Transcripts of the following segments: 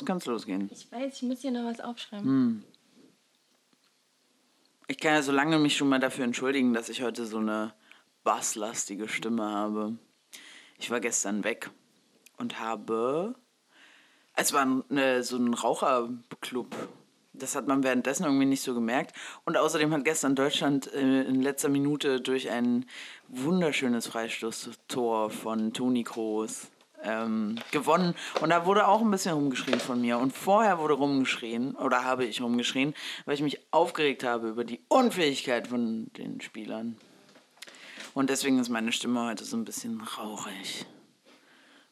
los, kann's losgehen. Ich weiß, ich muss hier noch was aufschreiben. Hm. Ich kann ja so lange mich schon mal dafür entschuldigen, dass ich heute so eine basslastige Stimme habe. Ich war gestern weg und habe. Es war eine, so ein Raucherclub. Das hat man währenddessen irgendwie nicht so gemerkt. Und außerdem hat gestern Deutschland äh, in letzter Minute durch ein wunderschönes Freistoßtor von Toni Kroos ähm, gewonnen. Und da wurde auch ein bisschen rumgeschrien von mir. Und vorher wurde rumgeschrien, oder habe ich rumgeschrien, weil ich mich aufgeregt habe über die Unfähigkeit von den Spielern. Und deswegen ist meine Stimme heute so ein bisschen rauchig.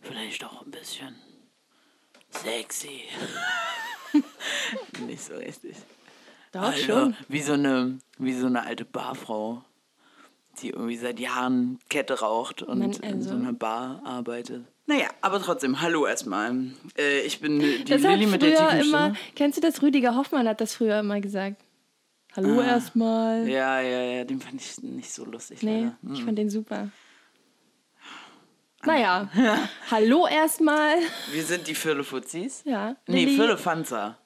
Vielleicht auch ein bisschen sexy. Nicht so richtig. Doch Also, schon. Wie so, eine, wie so eine alte Barfrau, die irgendwie seit Jahren Kette raucht und Man, in also- so einer Bar arbeitet. Naja, aber trotzdem, hallo erstmal. Äh, ich bin die Das Lilly mit der tiefen immer, kennst du das? Rüdiger Hoffmann hat das früher immer gesagt. Hallo erstmal. Ah. Ja, ja, ja, den fand ich nicht so lustig. Nee. Hm. ich fand den super. Naja, hallo erstmal. Wir sind die Firlefuzis. Ja. Nee, Firlefanzer.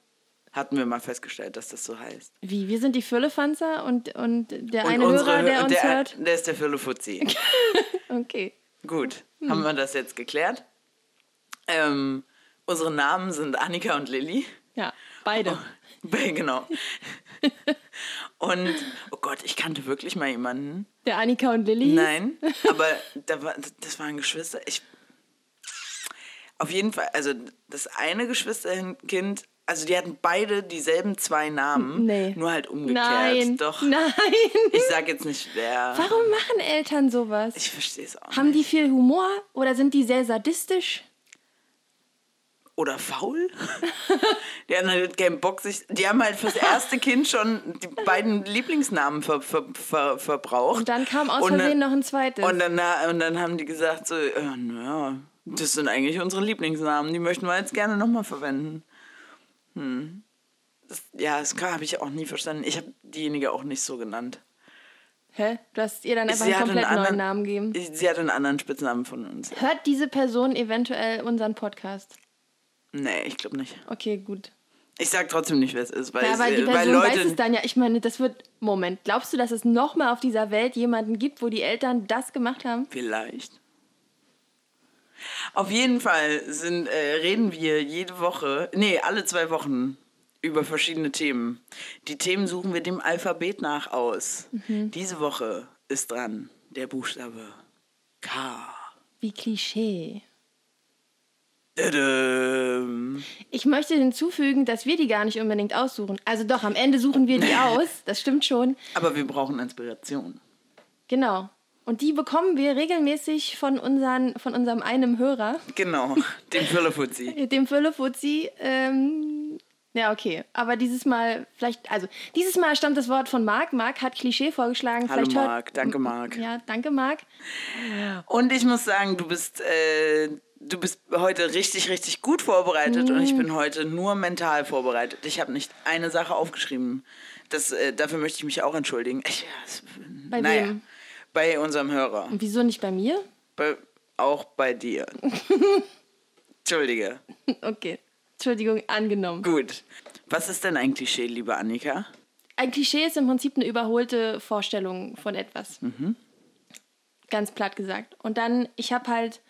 Hatten wir mal festgestellt, dass das so heißt. Wie, wir sind die Füllefanzer und, und der Und eine unsere Hörer, der uns der, hört. Der ist der Firlefuzzi. Okay. Gut, Hm. haben wir das jetzt geklärt. Ähm, unsere Namen sind Annika und Lilly. Ja, beide. Be- Genau. Und, oh Gott, ich kannte wirklich mal jemanden. Der Annika und Lilly. Nein, aber da war, das waren Geschwister. Ich, auf jeden Fall, also das eine Geschwisterkind, also die hatten beide dieselben zwei Namen, Nee. nur halt umgekehrt. Nein. Doch. Nein. Ich sag jetzt nicht wer. Warum machen Eltern sowas? Ich verstehe es auch Haben nicht. die viel Humor oder sind die sehr sadistisch? Oder faul? die haben halt keinen Bock, sich. Die haben halt fürs erste Kind schon die beiden Lieblingsnamen ver, ver, ver, verbraucht. Und dann kam aus Versehen noch ein zweites. Und dann, und dann haben die gesagt, so, äh, naja, das sind eigentlich unsere Lieblingsnamen, die möchten wir jetzt gerne nochmal verwenden. Hm. Das, ja, das habe ich auch nie verstanden. Ich habe diejenige auch nicht so genannt. Hä? Du hast ihr dann einfach einen komplett einen neuen anderen- Namen gegeben. Sie hat einen anderen Spitznamen von uns. Hört diese Person eventuell unseren Podcast? Nee, ich glaube nicht. Okay, gut. Ich sag trotzdem nicht, wer es ist, weil, Ja, es, weil die äh, Person weil Leute. weiß es dann ja. Ich meine, das wird. Moment, glaubst du, dass es nochmal auf dieser Welt jemanden gibt, wo die Eltern das gemacht haben? Vielleicht. Auf jeden Fall sind, äh, reden wir jede Woche, nee, alle zwei Wochen über verschiedene Themen. Die Themen suchen wir dem Alphabet nach aus. Mhm. Diese Woche ist dran der Buchstabe K. Wie Klischee. Ich möchte hinzufügen, dass wir die gar nicht unbedingt aussuchen. Also doch, am Ende suchen wir die aus. Das stimmt schon. Aber wir brauchen Inspiration. Genau. Und die bekommen wir regelmäßig von, unseren, von unserem einem Hörer, Genau, dem Firlefuzzi. dem Füllefuzzi. Ähm, ja, okay. Aber dieses Mal, vielleicht, also, dieses Mal stammt das Wort von Marc. Marc hat Klischee vorgeschlagen. Hallo vielleicht hört- Marc, danke Marc. Ja, danke, Marc. Und ich muss sagen, du bist, äh, du bist heute richtig, richtig gut vorbereitet und Mm. ich bin heute nur mental vorbereitet. Ich habe nicht eine Sache aufgeschrieben. Das, äh, dafür möchte ich mich auch entschuldigen. Ich, ja, es- Bei naja, wem? Bei unserem Hörer. Und wieso nicht bei mir? Bei, auch bei dir. Entschuldige. Okay. Entschuldigung, angenommen. Gut. Was ist denn ein Klischee, liebe Annika? Ein Klischee ist im Prinzip eine überholte Vorstellung von etwas. Ganz platt gesagt. Und dann, ich habe halt,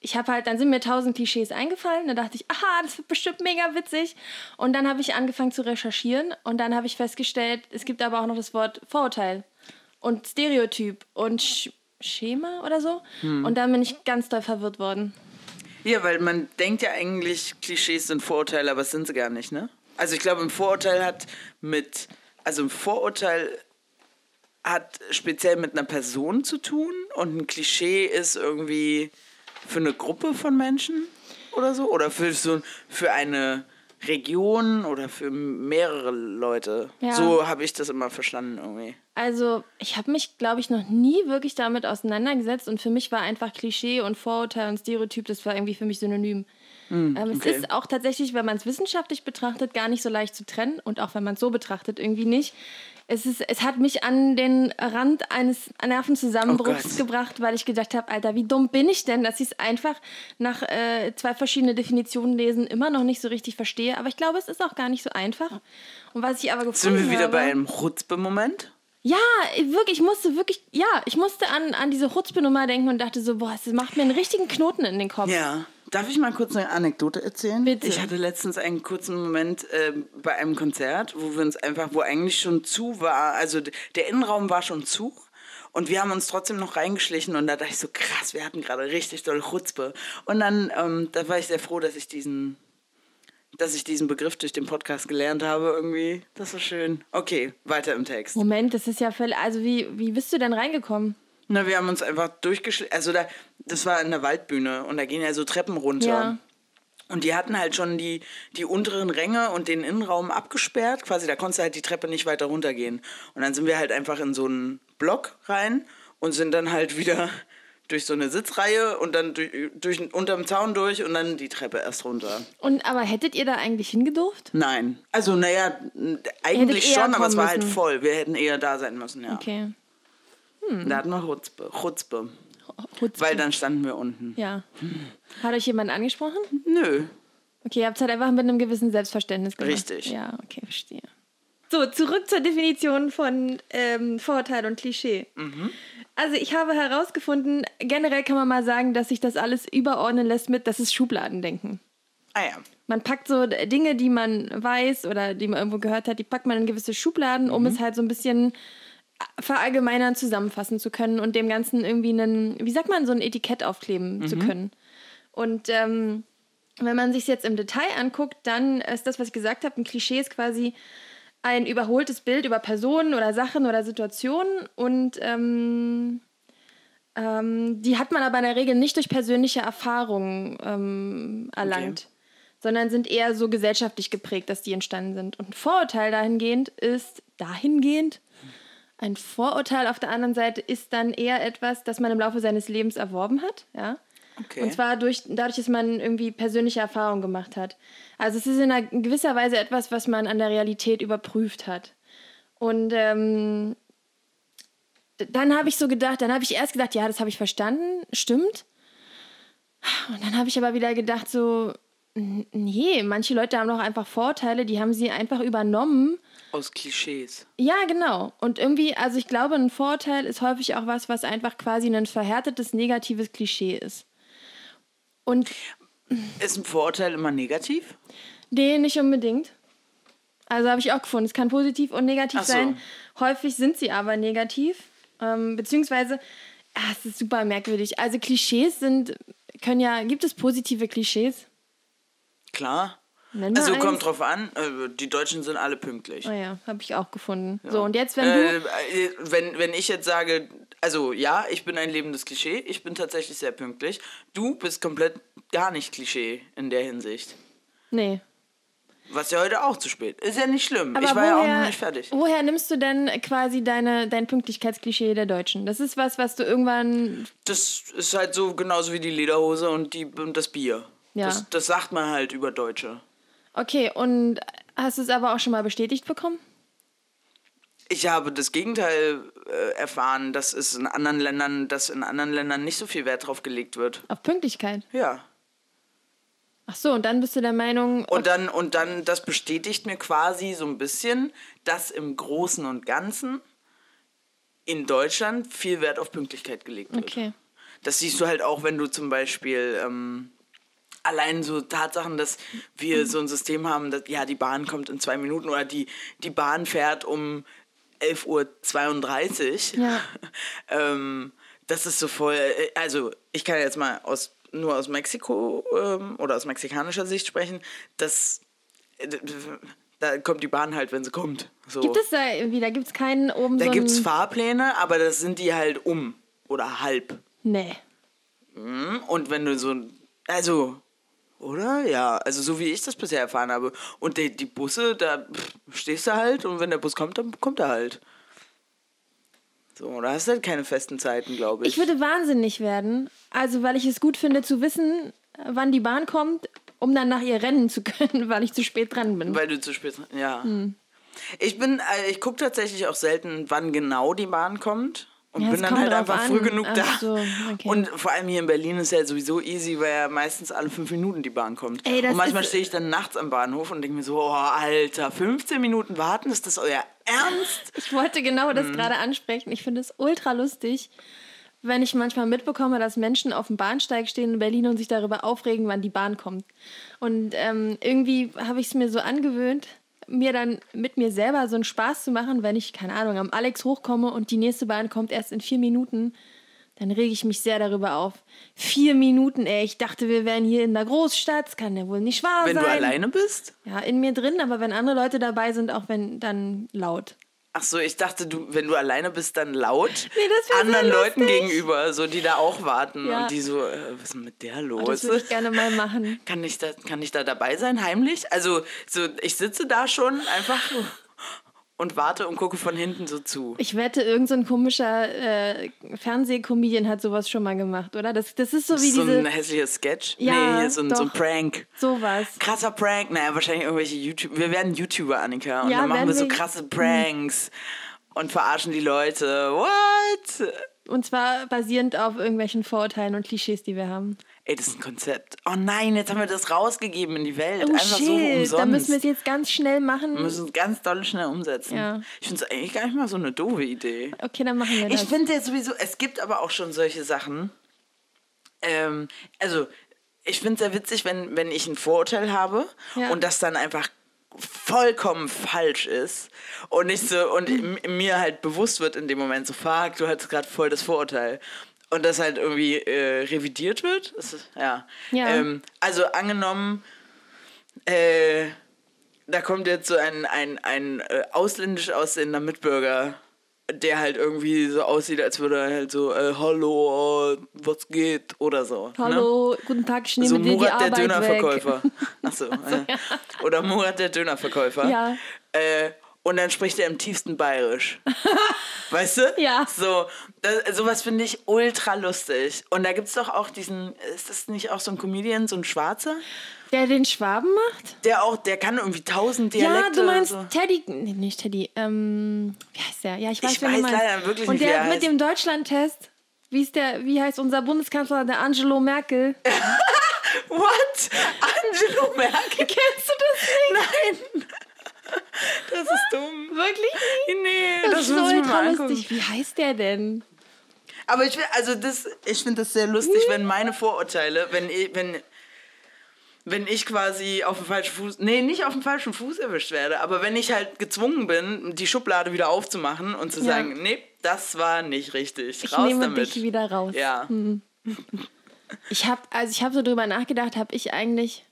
ich habe halt, dann sind mir tausend Klischees eingefallen. Dann dachte ich, aha, das wird bestimmt mega witzig. Und dann habe ich angefangen zu recherchieren. Und dann habe ich festgestellt, es gibt aber auch noch das Wort Vorurteil und Stereotyp und Sch Schema oder so. Und dann bin ich ganz doll verwirrt worden. Ja, weil man denkt ja eigentlich, Klischees sind Vorurteile, aber es sind sie gar nicht, ne? Also ich glaube, ein Vorurteil hat mit, also ein Vorurteil hat speziell mit einer Person zu tun und ein Klischee ist irgendwie für eine Gruppe von Menschen oder so oder für so für eine Region oder für mehrere Leute. Ja. So habe ich das immer verstanden irgendwie. Also, ich habe mich, glaube ich, noch nie wirklich damit auseinandergesetzt und für mich war einfach Klischee und Vorurteil und Stereotyp, das war irgendwie für mich synonym. ähm, okay. Es ist auch tatsächlich, wenn man es wissenschaftlich betrachtet, gar nicht so leicht zu trennen und auch wenn man es so betrachtet, irgendwie nicht. Es, ist, es hat mich an den Rand eines Nervenzusammenbruchs Oh gebracht, weil ich gedacht habe, Alter, wie dumm bin ich denn, dass ich es einfach nach äh, zwei verschiedenen Definitionen lesen immer noch nicht so richtig verstehe. Aber ich glaube, es ist auch gar nicht so einfach. Und was ich aber Sind gefunden wir wieder habe, bei einem Chutzpe-Moment? Ja, wirklich, ich musste wirklich, ja, ich musste an, an diese Chutzpe-Nummer denken und dachte so, boah, es macht mir einen richtigen Knoten in den Kopf. Ja. Darf ich mal kurz eine Anekdote erzählen? Bitte. Ich hatte letztens einen kurzen Moment äh, bei einem Konzert, wo wir uns einfach, wo eigentlich schon zu war, also der Innenraum war schon zu. Und wir haben uns trotzdem noch reingeschlichen und da dachte ich so, krass, wir hatten gerade richtig doll Chutzpe. Und dann, ähm, da war ich sehr froh, dass ich diesen, dass ich diesen Begriff durch den Podcast gelernt habe irgendwie. Das war schön. Okay, weiter im Text. Moment, das ist ja völlig, also wie, wie bist du denn reingekommen? Na, wir haben uns einfach durchgeschlichen. Also da, das war in der Waldbühne und da gehen ja so Treppen runter. Ja. Und die hatten halt schon die, die unteren Ränge und den Innenraum abgesperrt. Quasi, da konntest du halt die Treppe nicht weiter runtergehen. Und dann sind wir halt einfach in so einen Block rein und sind dann halt wieder durch so eine Sitzreihe und dann durch, durch unterm Zaun durch und dann die Treppe erst runter. Und aber hättet ihr da eigentlich hingedurft? Nein. Also, naja, eigentlich schon, aber es war halt voll. Wir hätten eher da sein müssen, ja. Okay. Da hatten wir Chutzpe. Chutzpe. Chutzpe. Weil dann standen wir unten. Ja. Hat euch jemand angesprochen? Nö. Okay, ihr habt es halt einfach mit einem gewissen Selbstverständnis gemacht. Richtig. Ja, okay, verstehe. So, zurück zur Definition von ähm, Vorurteil und Klischee. Mhm. Also ich habe herausgefunden, generell kann man mal sagen, dass sich das alles überordnen lässt mit, das ist Schubladendenken. Ah ja. Man packt so Dinge, die man weiß oder die man irgendwo gehört hat, die packt man in gewisse Schubladen, um es halt so ein bisschen verallgemeinern, zusammenfassen zu können und dem Ganzen irgendwie einen, wie sagt man, so ein Etikett aufkleben zu können. Und ähm, wenn man sich jetzt im Detail anguckt, dann ist das, was ich gesagt habe, ein Klischee ist quasi ein überholtes Bild über Personen oder Sachen oder Situationen und ähm, ähm, die hat man aber in der Regel nicht durch persönliche Erfahrungen ähm, erlangt, sondern sind eher so gesellschaftlich geprägt, dass die entstanden sind. Und ein Vorurteil dahingehend ist, dahingehend, ein Vorurteil auf der anderen Seite ist dann eher etwas, das man im Laufe seines Lebens erworben hat, ja. Okay. Und zwar durch, dadurch, dass man irgendwie persönliche Erfahrungen gemacht hat. Also es ist in, einer, in gewisser Weise etwas, was man an der Realität überprüft hat. Und ähm, dann habe ich so gedacht, dann habe ich erst gedacht, ja, das habe ich verstanden, stimmt. Und dann habe ich aber wieder gedacht, so, nee, manche Leute haben doch einfach Vorteile, die haben sie einfach übernommen. Aus Klischees. Ja, genau. Und irgendwie, also ich glaube, ein Vorteil ist häufig auch was, was einfach quasi ein verhärtetes negatives Klischee ist. Und Ist ein Vorurteil immer negativ? Nee, nicht unbedingt. Also habe ich auch gefunden. Es kann positiv und negativ Ach so. sein. Häufig sind sie aber negativ. Ähm, beziehungsweise, ah, es ist super merkwürdig. Also Klischees sind, können ja, gibt es positive Klischees? Klar. Nenn Also eins. kommt drauf an, äh, die Deutschen sind alle pünktlich. Oh ja, habe ich auch gefunden. So, und jetzt, wenn Äh, du. äh, wenn, wenn ich jetzt sage, also ja, ich bin ein lebendes Klischee, ich bin tatsächlich sehr pünktlich. Du bist komplett gar nicht Klischee in der Hinsicht. Nee. Was ja heute auch zu spät. Ist ja nicht schlimm. Aber ich war ja auch woher, noch nicht fertig. woher nimmst du denn quasi deine, dein Pünktlichkeitsklischee der Deutschen? Das ist was, was du irgendwann. Das ist halt so genauso wie die Lederhose und, die, und das Bier. Ja. Das, das sagt man halt über Deutsche. Okay, und hast du es aber auch schon mal bestätigt bekommen? Ich habe das Gegenteil äh, erfahren, dass es in anderen Ländern, dass in anderen Ländern nicht so viel Wert drauf gelegt wird. Auf Pünktlichkeit. Ja. Ach so, und dann bist du der Meinung. Und dann, und dann, das bestätigt mir quasi so ein bisschen, dass im Großen und Ganzen in Deutschland viel Wert auf Pünktlichkeit gelegt wird. Okay. Das siehst du halt auch, wenn du zum Beispiel ähm, allein so Tatsachen, dass wir so ein System haben, dass ja, die Bahn kommt in zwei Minuten oder die, die Bahn fährt um 11.32 Uhr. Ja. ähm, das ist so voll, äh, also ich kann jetzt mal aus, nur aus Mexiko ähm, oder aus mexikanischer Sicht sprechen, dass äh, da kommt die Bahn halt, wenn sie kommt. So. Gibt es da irgendwie, da gibt es keinen oben da so gibt es. Fahrpläne, aber das sind die halt um oder halb. Nee. Und wenn du so, also, oder? Ja, also so wie ich das bisher erfahren habe. Und die, die Busse, da pff, stehst du halt und wenn der Bus kommt, dann kommt er halt. So, da hast du halt keine festen Zeiten, glaube ich. Ich würde wahnsinnig werden, also weil ich es gut finde zu wissen, wann die Bahn kommt, um dann nach ihr rennen zu können, weil ich zu spät dran bin. Weil du zu spät, ja. Hm. Ich bin, äh, ich gucke tatsächlich auch selten, wann genau die Bahn kommt. Und Ja, bin dann halt einfach an. früh genug Ach da. so, okay. Und vor allem hier in Berlin ist ja sowieso easy, weil ja meistens alle fünf Minuten die Bahn kommt. Ey, und manchmal stehe ich dann nachts am Bahnhof und denke mir so, oh, Alter, 15 Minuten warten, ist das euer Ernst? Ich wollte genau das Mhm. gerade ansprechen. Ich finde es ultra lustig, wenn ich manchmal mitbekomme, dass Menschen auf dem Bahnsteig stehen in Berlin und sich darüber aufregen, wann die Bahn kommt. Und ähm, irgendwie habe ich es mir so angewöhnt, mir dann mit mir selber so einen Spaß zu machen, wenn ich, keine Ahnung, am Alex hochkomme und die nächste Bahn kommt erst in vier Minuten. Dann rege ich mich sehr darüber auf. Vier Minuten, ey. Ich dachte, wir wären hier in der Großstadt. Das kann ja wohl nicht wahr Wenn sein. du alleine bist? Ja, in mir drin, aber wenn andere Leute dabei sind, auch wenn dann laut. Ach so, ich dachte, du, wenn du alleine bist, dann laut Nee, anderen Leuten gegenüber, so die da auch warten Ja. und die so, äh, was ist denn mit der Oh, los? das würde ich gerne mal machen. Kann ich, da, kann ich da dabei sein, heimlich? Also, so, ich sitze da schon einfach und warte und gucke von hinten so zu. Ich wette, irgendein so ein komischer äh, Fernsehcomedian hat sowas schon mal gemacht, oder? Das, das ist so wie so diese. ein hässlicher Sketch? Ja, nee, hier so ein, so ein. Prank. sowas. Krasser Prank. Naja, wahrscheinlich irgendwelche YouTube. Wir werden YouTuber, Annika. Und Ja, dann machen wir so krasse Pranks und verarschen die Leute. What? Und zwar basierend auf irgendwelchen Vorurteilen und Klischees, die wir haben. Ey, das ist ein Konzept. Oh nein, jetzt haben wir das rausgegeben in die Welt. Oh Einfach so shit, umsonst. da müssen wir es jetzt ganz schnell machen. Wir müssen es ganz doll schnell umsetzen. Ja. Ich finde es eigentlich gar nicht mal so eine doofe Idee. Okay, dann machen wir das. Ich finde ja sowieso, es gibt aber auch schon solche Sachen. Ähm, also, ich finde es sehr witzig, wenn, wenn ich ein Vorurteil habe Ja. und das dann einfach vollkommen falsch ist und nicht so und mir halt bewusst wird in dem Moment so fuck du hattest gerade voll das Vorurteil und das halt irgendwie äh, revidiert wird ist, ja, Ja. Ähm, also angenommen äh, da kommt jetzt so ein, ein, ein äh, ausländisch aussehender Mitbürger, der halt irgendwie so aussieht, als würde er halt so, äh, hallo, äh, was geht oder so. Ne? Hallo, guten Tag, ich nehme So dir die Murat der Arbeit weg. Dönerverkäufer. Achso. äh. Oder Murat der Dönerverkäufer. Ja. Und dann spricht er im tiefsten Bayerisch. weißt du? Ja. So, das, sowas finde ich ultra lustig. Und da gibt es doch auch diesen, ist das nicht auch so ein Comedian, so ein Schwarzer? Der den Schwaben macht? Der auch, der kann irgendwie tausend Dialekte. ja, du meinst so. Teddy. Nee, nicht Teddy. Ähm, wie heißt der? Ja, ich weiß, Ich weiß leider wirklich Und nicht, der er mit heißt. dem Deutschlandtest. Wie ist der, wie heißt unser Bundeskanzler, der Angelo Merkel? What? Angelo Merkel? Kennst du das nicht? Nein. Das ist dumm. Wirklich nicht? Nee, das, Das, ist ultra mal lustig. Wie heißt der denn? Aber ich, will- also das, ich finde das sehr lustig, wenn meine Vorurteile, wenn ich, wenn, wenn ich quasi auf dem falschen Fuß, nee, nicht auf dem falschen Fuß erwischt werde, aber wenn ich halt gezwungen bin, die Schublade wieder aufzumachen und zu Ja. sagen, nee, das war nicht richtig, Ich raus nehme damit. dich wieder raus. Ja. Ich habe, also ich habe so drüber nachgedacht, habe ich eigentlich.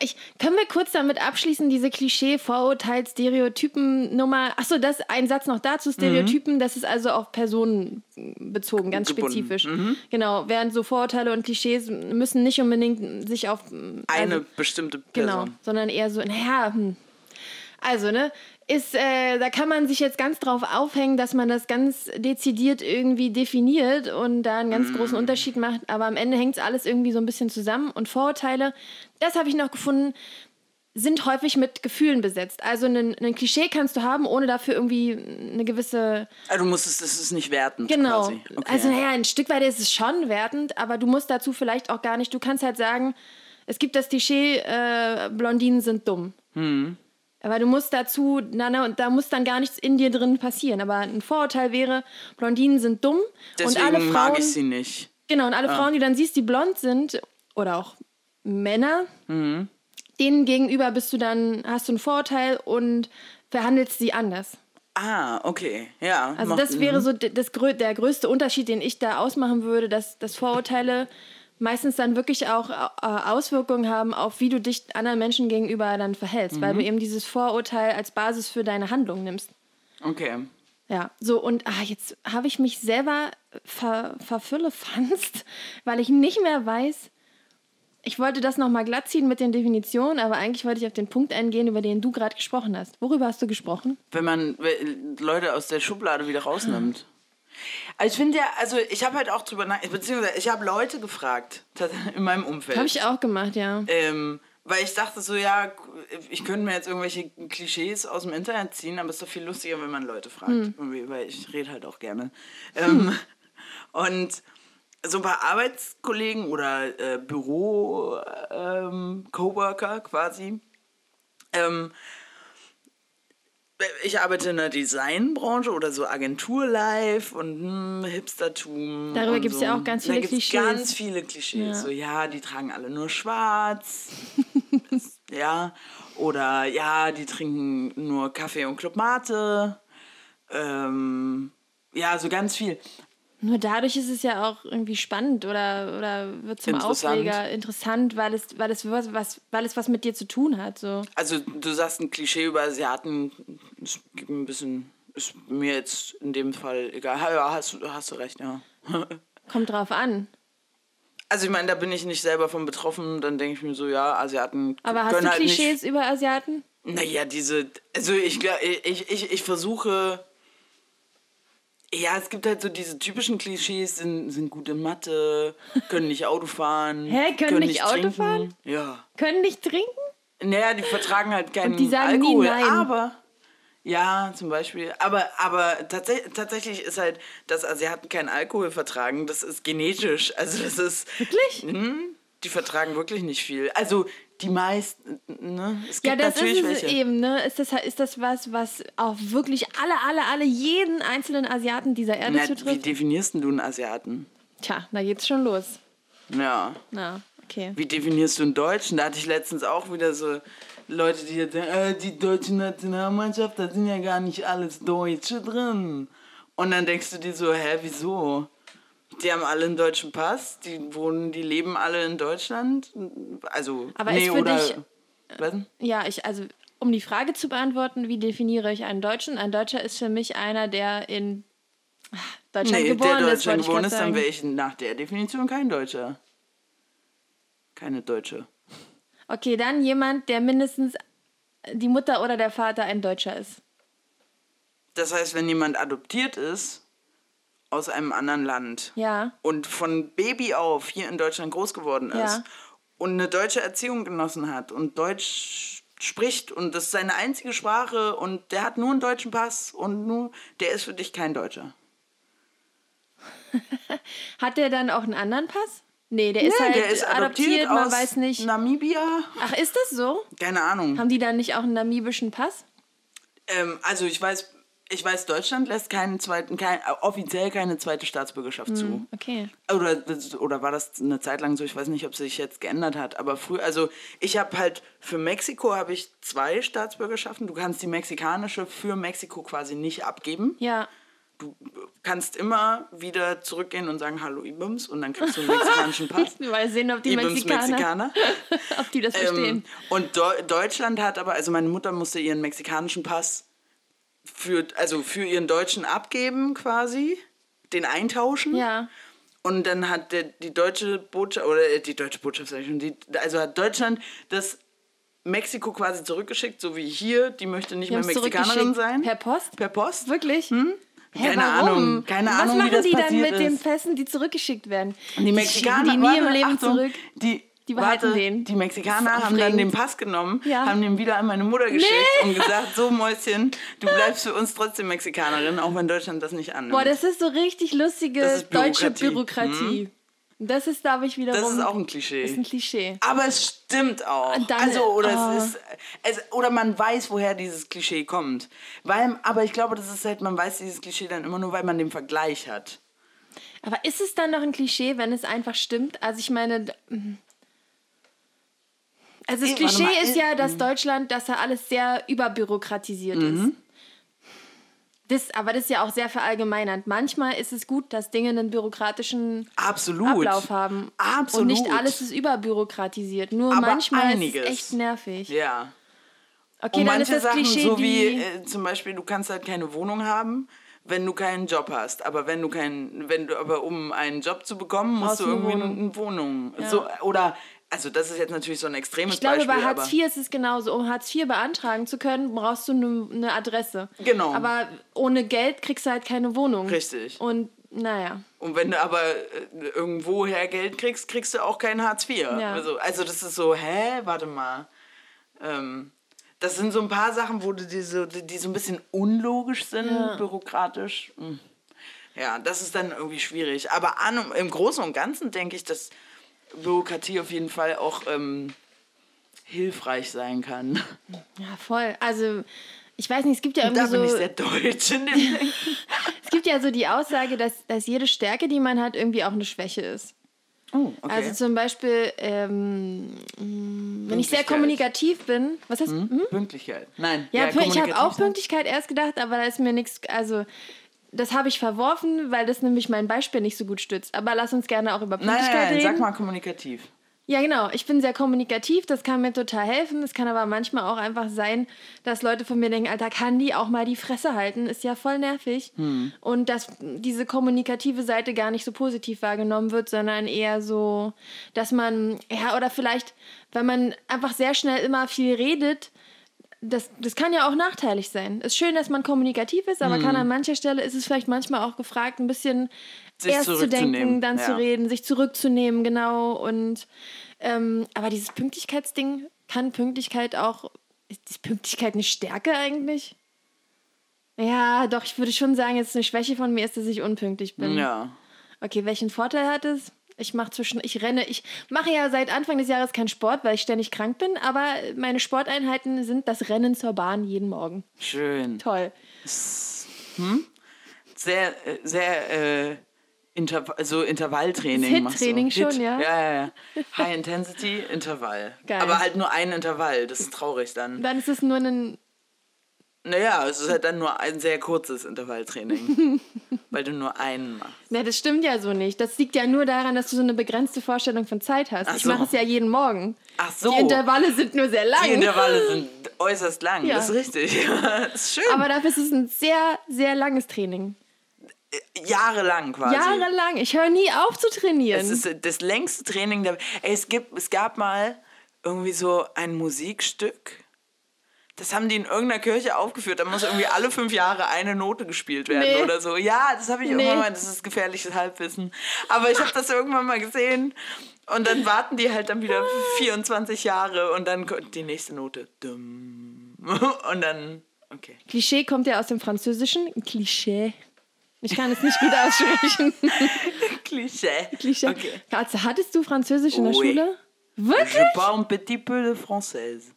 Ich, können wir kurz damit abschließen, diese Klischee, Vorurteil, Stereotypen Nummer. Achso, das ein Satz noch dazu, Stereotypen, das ist also auf Personen bezogen, ganz Gebunden. spezifisch. Genau, während so Vorurteile und Klischees müssen nicht unbedingt sich auf Eine also, bestimmte Genau, Person. sondern eher so, naja, hm. also, ne, ist, äh, da kann man sich jetzt ganz drauf aufhängen, dass man das ganz dezidiert irgendwie definiert und da einen ganz Mhm. großen Unterschied macht, aber am Ende hängt es alles irgendwie so ein bisschen zusammen und Vorurteile, das habe ich noch gefunden, sind häufig mit Gefühlen besetzt. Also ein, ein Klischee kannst du haben, ohne dafür irgendwie eine gewisse Also du musst es, das ist nicht wertend Genau. Okay. Also naja, ein Stück weit ist es schon wertend, aber du musst dazu vielleicht auch gar nicht, du kannst halt sagen, es gibt das Klischee, äh, Blondinen sind dumm. Hm. Aber du musst dazu, na, na, und da muss dann gar nichts in dir drin passieren. Aber ein Vorurteil wäre, Blondinen sind dumm Deswegen und alle Frauen, mag ich sie nicht. genau, und alle Frauen, die dann siehst, die blond sind oder auch Männer, Mhm. denen gegenüber bist du dann, hast du ein Vorurteil und verhandelst sie anders. Ah, okay. Ja. Also macht- das wäre so das, der größte Unterschied, den ich da ausmachen würde, dass, dass Vorurteile meistens dann wirklich auch äh, Auswirkungen haben auf, wie du dich anderen Menschen gegenüber dann verhältst, weil du eben dieses Vorurteil als Basis für deine Handlung nimmst. Okay. Ja, so und ah, jetzt habe ich mich selber ver, verfüllefanzt, weil ich nicht mehr weiß. Ich wollte das nochmal glatt ziehen mit den Definitionen, aber eigentlich wollte ich auf den Punkt eingehen, über den du gerade gesprochen hast. Worüber hast du gesprochen? Wenn man we- Leute aus der Schublade wieder rausnimmt. Also ich finde ja, also ich habe halt auch drüber nach, beziehungsweise ich habe Leute gefragt in meinem Umfeld. Habe ich auch gemacht, ja. ähm, Weil ich dachte so, ja, ich könnte mir jetzt irgendwelche Klischees aus dem Internet ziehen, aber es ist doch viel lustiger, wenn man Leute fragt. Irgendwie, Weil ich rede halt auch gerne. Ähm, und so ein paar Arbeitskollegen oder äh, Büro-Coworker quasi. Ähm, ich arbeite in der Designbranche oder so Agentur-Life und hm, Hipstertum. Darüber und gibt's so. ja auch ganz Da viele gibt's Klischees. ganz viele Klischees. Ja. So, ja, die tragen alle nur schwarz. ja. Oder ja, die trinken nur Kaffee und Club Mate. Ähm, ja, so ganz viel. Nur dadurch ist es ja auch irgendwie spannend oder, oder wird zum Interessant. Aufreger interessant, weil es, weil, es was, was, weil es was mit dir zu tun hat. So. Also du sagst ein Klischee über Asiaten, ist ein bisschen, ist mir jetzt in dem Fall egal. Ja, hast, du- hast du recht, ja. Kommt drauf an. Also ich meine, da bin ich nicht selber von betroffen, dann denke ich mir so, ja, Asiaten Aber hast du halt Klischees über Asiaten? Naja, diese, also ich ich, ich, ich versuche, ja, es gibt halt so diese typischen Klischees, sind, sind gut in Mathe, können nicht Auto fahren. Hä, können nicht Auto trinken. fahren? Ja. Können nicht trinken? Naja, die vertragen halt keinen Und die sagen nie Alkohol. nein. Aber, ja, zum Beispiel. Aber, aber tats tatsächlich ist halt, dass Asiaten keinen Alkohol vertragen, das ist genetisch. Also das ist, Wirklich? hm, die vertragen wirklich nicht viel. Also die meisten, ne? Es Ja, gibt das natürlich ist es welche. eben, ne? Ist das, ist das was, was auch wirklich alle, alle, alle, jeden einzelnen Asiaten dieser Erde Na, wie zutrifft? definierst denn du einen Asiaten? Tja, da geht's schon los. Ja. Na, okay. Wie definierst du einen Deutschen? Da hatte ich letztens auch wieder so Leute, die jetzt sagen, äh, die deutsche Nationalmannschaft, da sind ja gar nicht alles Deutsche drin. Und dann denkst du dir so, hä, wieso? Die haben alle einen deutschen Pass, die wohnen, die leben alle in Deutschland. Also, Aber nee, ist für oder. dich- Was? Ja, ich, also, um die Frage zu beantworten, wie definiere ich einen Deutschen? Ein Deutscher ist für mich einer, der in ah, Deutschland Nee, der geboren ist, Deutschland ich geboren ist, dann wäre ich nach der Definition kein Deutscher. Keine Deutsche. Okay, dann jemand, der mindestens die Mutter oder der Vater ein Deutscher ist. Das heißt, wenn jemand adoptiert ist aus einem anderen Land Ja. und von Baby auf hier in Deutschland groß geworden ist Ja. und eine deutsche Erziehung genossen hat und Deutsch spricht und das ist seine einzige Sprache und der hat nur einen deutschen Pass und nur der ist für dich kein Deutscher. Hat der dann auch einen anderen Pass? Nee, der ist halt der ist adoptiert, man aus weiß nicht. Namibia. Ach, ist das so? Keine Ahnung. Haben die dann nicht auch einen namibischen Pass? Ähm, also ich weiß, ich weiß, Deutschland lässt keinen zweiten, kein, äh, offiziell keine zweite Staatsbürgerschaft zu. Okay. Oder, oder war das eine Zeit lang so? Ich weiß nicht, ob es sich jetzt geändert hat. Aber früher, also ich habe halt für Mexiko habe ich zwei Staatsbürgerschaften. Du kannst die mexikanische für Mexiko quasi nicht abgeben. Ja. Du kannst immer wieder zurückgehen und sagen Hallo Ibums und dann kriegst du einen mexikanischen Pass. Mal sehen, ob die Ibums Mexikaner, Mexikaner. ob die das verstehen. Ähm, und Deu Deutschland hat aber, also meine Mutter musste ihren mexikanischen Pass für, also für ihren deutschen abgeben quasi, den eintauschen. ja. Und dann hat der, die deutsche Botschaft, oder äh, die deutsche Botschaft, die, also hat Deutschland das Mexiko quasi zurückgeschickt, so wie hier, die möchte nicht mehr Mexikanerin sein. Per Post? Per Post. Wirklich? Hm? Hä, Keine warum? Ahnung, keine Was Ahnung, wie machen das die dann mit den ist. Pässen, die zurückgeschickt werden? Die Mexikaner, die nie im Leben Achtung, zurück. Die, Die behalten warte, den. Die Mexikaner haben dann den Pass genommen, Ja. haben den wieder an meine Mutter geschickt und gesagt, so Mäuschen, du bleibst für uns trotzdem Mexikanerin, auch wenn Deutschland das nicht annimmt. Boah, das ist so richtig lustige ist deutsche Bürokratie. Bürokratie. Das ist, glaube ich, wiederum. Das ist auch ein Klischee. ist ein Klischee. Aber es stimmt auch. Dann- also, oder, oh. es ist, es, oder man weiß, woher dieses Klischee kommt. Weil, aber ich glaube, das ist halt, man weiß dieses Klischee dann immer nur, weil man den Vergleich hat. Aber ist es dann noch ein Klischee, wenn es einfach stimmt? Also ich meine. Also das Klischee ist äh, ja, dass Deutschland, dass da alles sehr überbürokratisiert ist. Das, aber das ist ja auch sehr verallgemeinernd. Manchmal ist es gut, dass Dinge einen bürokratischen Absolut. Ablauf haben. Absolut. Und nicht alles ist überbürokratisiert. Nur Aber manchmal einiges. ist es echt nervig. Ja. Okay, Und dann ist das Sachen, Klischee so wie äh, zum Beispiel, du kannst halt keine Wohnung haben, wenn du keinen Job hast. Aber wenn du keinen, wenn du, aber um einen Job zu bekommen, musst du irgendwie Wohnung. eine Wohnung. Ja. So, oder, also das ist jetzt natürlich so ein extremes Ich glaube, Beispiel. bei Hartz IV ist es genauso. Um Hartz IV beantragen zu können, brauchst du eine, eine Adresse. Genau. Aber ohne Geld kriegst du halt keine Wohnung. Richtig. Und naja. Und wenn du aber äh, irgendwoher Geld kriegst, kriegst du auch kein Hartz IV. Ja. Also, also das ist so, hä, warte mal. Ähm, das sind so ein paar Sachen, wo du die so, die so ein bisschen unlogisch sind, Ja. bürokratisch. Hm. Ja, das ist dann irgendwie schwierig. Aber an, im Großen und Ganzen denke ich, dass Bürokratie auf jeden Fall auch ähm, hilfreich sein kann. Ja, voll. Also, ich weiß nicht, es gibt ja Da irgendwie bin ich so. sehr deutsch in dem. Es gibt ja so die Aussage, dass, dass jede Stärke, die man hat, irgendwie auch eine Schwäche ist. Oh, okay. Also zum Beispiel, ähm, mh, wenn ich sehr kommunikativ bin, was heißt? Hm? Pünktlichkeit. Nein. Ja, pün- ich habe auch. Pünktlichkeit erst gedacht, aber da ist mir nichts, also das habe ich verworfen, weil das nämlich mein Beispiel nicht so gut stützt. Aber lass uns gerne auch über Nein, Pünktlichkeit nein, nein, reden. sag mal kommunikativ. Ja, genau. Ich bin sehr kommunikativ, das kann mir total helfen. Es kann aber manchmal auch einfach sein, dass Leute von mir denken, Alter, kann die auch mal die Fresse halten? Ist ja voll nervig. Hm. Und dass diese kommunikative Seite gar nicht so positiv wahrgenommen wird, sondern eher so, dass man, ja, oder vielleicht, wenn man einfach sehr schnell immer viel redet, das, das kann ja auch nachteilig sein. Ist schön, dass man kommunikativ ist, aber Hm. kann an mancher Stelle ist es vielleicht manchmal auch gefragt, ein bisschen Sich erst zu denken, dann zu ja. reden, sich zurückzunehmen, genau. Und ähm, aber dieses Pünktlichkeitsding kann Pünktlichkeit auch. Ist ist Pünktlichkeit eine Stärke eigentlich? Ja, doch, ich würde schon sagen, jetzt eine Schwäche von mir ist, dass ich unpünktlich bin. Ja. Okay, welchen Vorteil hat es? Ich mache zwischen, ich renne, ich mache ja seit Anfang des Jahres keinen Sport, weil ich ständig krank bin, aber meine Sporteinheiten sind das Rennen zur Bahn jeden Morgen. Schön. Toll. Sehr, äh, sehr äh, Interv also Intervalltraining. Das machst du. Hit-Training schon, ja. Ja, ja, ja. High Intensity, Intervall. Geil. Aber halt nur ein Intervall. Das ist traurig dann. Dann ist es nur ein. Naja, es ist halt dann nur ein sehr kurzes Intervalltraining. weil du nur einen machst. Ja, das stimmt ja so nicht. Das liegt ja nur daran, dass du so eine begrenzte Vorstellung von Zeit hast. Ach ich so. mache es ja jeden Morgen. Ach so. Die Intervalle sind nur sehr lang. Die Intervalle sind äußerst lang. Ja. Das ist richtig. das ist schön. aber dafür ist es ein sehr, sehr langes Training. Jahrelang quasi. Jahrelang. Ich höre nie auf zu trainieren. Es ist äh, das längste Training der Ey, es gibt es gab mal irgendwie so ein Musikstück. Das haben die in irgendeiner Kirche aufgeführt. Da muss irgendwie alle fünf Jahre eine Note gespielt werden Nee. oder so. Ja, das habe ich Nee. irgendwann mal. Das ist gefährliches Halbwissen. Aber ich habe das irgendwann mal gesehen. Und dann warten die halt dann wieder 24 Jahre und dann kommt die nächste Note. Und dann, okay. Klischee kommt ja aus dem Französischen. Klischee. Ich kann es nicht gut aussprechen. Klischee. Klischee. Okay. Katze, hattest du Französisch in der Oui. Schule? Wirklich? Je parle un petit peu de française.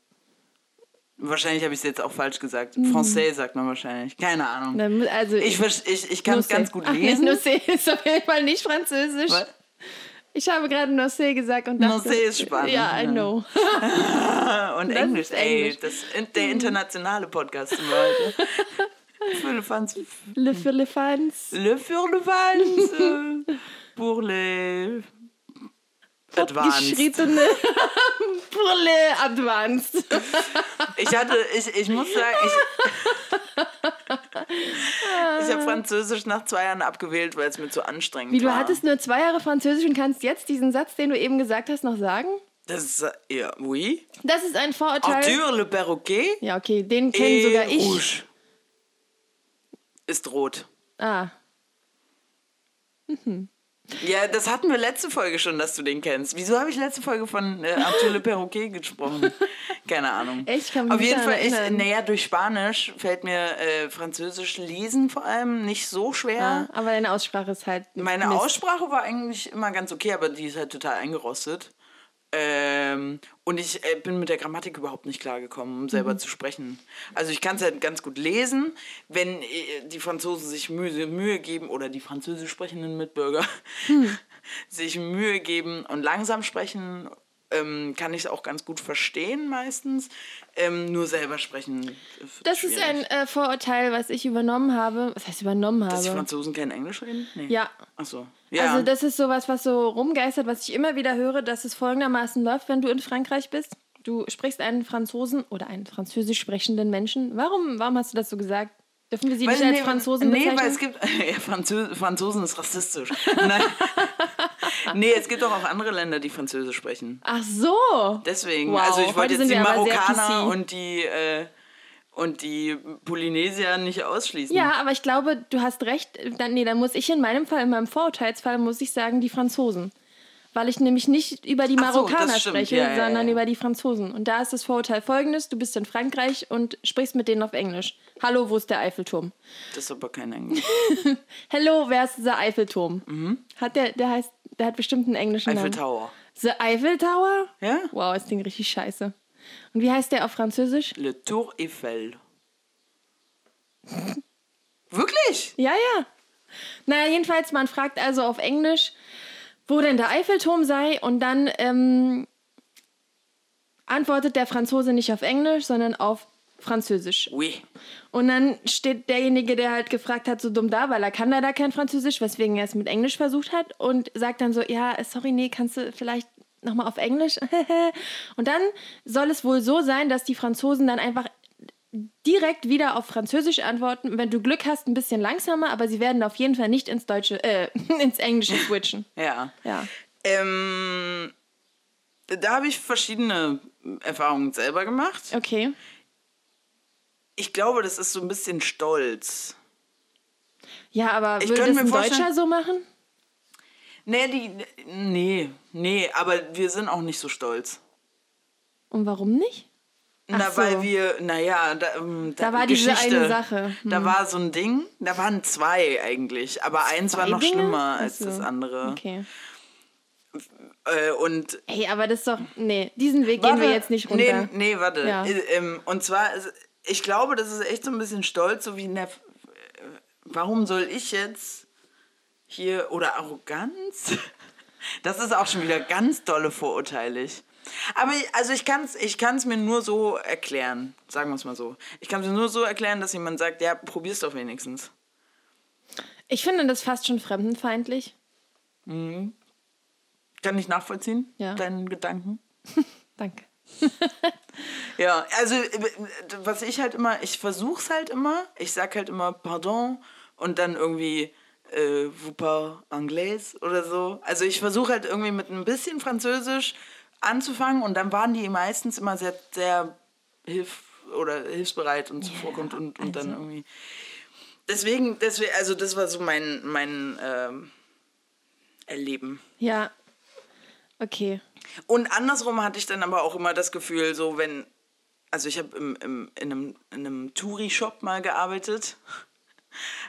Wahrscheinlich habe ich es jetzt auch falsch gesagt. Mhm. Français sagt man wahrscheinlich. Keine Ahnung. Dann Also, Ich, ich, ich kann es ganz gut Ach, nee, lesen. Noce ist auf jeden Fall nicht Französisch. Was? Ich habe gerade Noce gesagt und dachte... Noce ist spannend, Ja, I know. Und Das Englisch, ist ey. Englisch. Das, der internationale Podcast wir heute. Für le fans. Le für le fans. Le für le fans. euh, Pour les. Advanced. Geschriebene pour le advanced. Ich hatte, ich, ich muss sagen, ich, ich habe Französisch nach zwei Jahren abgewählt, weil es mir zu anstrengend Wie, du war. hattest nur zwei Jahre Französisch und kannst jetzt diesen Satz, den du eben gesagt hast, noch sagen? Das ist, ja, oui. Das ist ein Vorurteil. Arthur le Perroquet Ja, okay, den kenne sogar ich. rouge. Ist rot. Ah, Ja, das hatten wir letzte Folge schon, dass du den kennst. Wieso habe ich letzte Folge von äh, Arthur le Perroquet gesprochen? Keine Ahnung. Echt? Ich kann mich Auf jeden Fall, ich, naja, durch Spanisch fällt mir äh, Französisch lesen vor allem nicht so schwer. ah, aber deine Aussprache ist halt. Meine Mist. Aussprache war eigentlich immer ganz okay, aber die ist halt total eingerostet. Ähm, und ich äh, bin mit der Grammatik überhaupt nicht klargekommen, um selber zu sprechen. Also ich kann es halt ganz gut lesen, wenn äh, die Franzosen sich Mühe, Mühe geben oder die französisch sprechenden Mitbürger sich Mühe geben und langsam sprechen, ähm, kann ich es auch ganz gut verstehen meistens. Ähm, nur selber sprechen. äh, Das ist schwierig. ein äh, Vorurteil, was ich übernommen habe. Was heißt übernommen Dass die habe? Franzosen kein Englisch reden? Nee. Ja. Ach so. Ja. Also das ist sowas, was so rumgeistert, was ich immer wieder höre, dass es folgendermaßen läuft, wenn du in Frankreich bist. Du sprichst einen Franzosen oder einen französisch sprechenden Menschen. Warum, warum hast du das so gesagt? Dürfen wir sie nicht als Franzosen nee, bezeichnen? weil es gibt. Ja, Franzö Franzosen ist rassistisch. Nein. Nee, es gibt doch auch andere Länder, die Französisch sprechen. Ach so. Deswegen, Wow, also ich wollte jetzt die Marokkaner und die äh, und die Polynesier nicht ausschließen. Ja, aber ich glaube, du hast recht. Dann, nee, dann muss ich in meinem Fall, in meinem Vorurteilsfall, muss ich sagen, die Franzosen. Weil ich nämlich nicht über die so, Marokkaner stimmt. spreche, Ja, ja, sondern ja. über die Franzosen. Und da ist das Vorurteil folgendes: Du bist in Frankreich und sprichst mit denen auf Englisch. Hallo, wo ist der Eiffelturm? Das ist aber kein Englisch. Hello, wer ist dieser Eiffelturm? Hat der, der heißt, der hat bestimmt einen englischen. Eiffel Namen. Tower. The Eiffel Tower? Ja? Wow, das Ding richtig scheiße. Und wie heißt der auf Französisch? Le Tour Eiffel. Wirklich? Ja, ja. Naja, jedenfalls, man fragt also auf Englisch, wo denn der Eiffelturm sei und dann ähm, antwortet der Franzose nicht auf Englisch, sondern auf Französisch. Oui. Und dann steht derjenige, der halt gefragt hat, so dumm da, weil er kann leider kein Französisch, weswegen er es mit Englisch versucht hat und sagt dann so, ja, sorry, nee, kannst du vielleicht nochmal auf Englisch? und dann soll es wohl so sein, dass die Franzosen dann einfach direkt wieder auf Französisch antworten. Wenn du Glück hast, ein bisschen langsamer, aber sie werden auf jeden Fall nicht ins Deutsche, äh, ins Englische switchen. Ja. Ja. Ähm, da habe ich verschiedene Erfahrungen selber gemacht. Okay. Ich glaube, das ist so ein bisschen Stolz. Ja, aber Ich würde mir ein Deutscher so machen? Nee, die. Nee, nee, aber wir sind auch nicht so stolz. Und warum nicht? Ach Na, so. weil wir, naja, da, ähm, Da war diese Geschichte. eine Sache. Hm. Da war so ein Ding, da waren zwei eigentlich, aber eins war noch Dinge? schlimmer als so. das andere. Okay. Äh, und Ey, aber das ist doch. Nee, diesen Weg gehen wir jetzt nicht runter. Nee, nee warte. Ja. Äh, ähm, und zwar, ich glaube, das ist echt so ein bisschen stolz, so wie, ne, warum soll ich jetzt hier, oder Arroganz? Das ist auch schon wieder ganz dolle vorurteilig. Aber ich, also ich kann es ich kann's mir nur so erklären, sagen wir es mal so. Ich kann es mir nur so erklären, dass jemand sagt, ja, probier's doch wenigstens. Ich finde das fast schon fremdenfeindlich. Kann ich nachvollziehen, Ja. deinen Gedanken? Danke. Ja, also äh, was ich halt immer, ich versuch's halt immer, ich sag halt immer Pardon und dann irgendwie äh, parlez anglais oder so. Also ich versuche halt irgendwie mit ein bisschen Französisch anzufangen und dann waren die meistens immer sehr, sehr hilf oder hilfsbereit und zuvorkommend und, und dann also. irgendwie. Deswegen, deswegen, also das war so mein, mein ähm, Erleben. Ja. Okay. Und andersrum hatte ich dann aber auch immer das Gefühl, so wenn, also ich habe im, im, in einem, in einem Touri-Shop mal gearbeitet.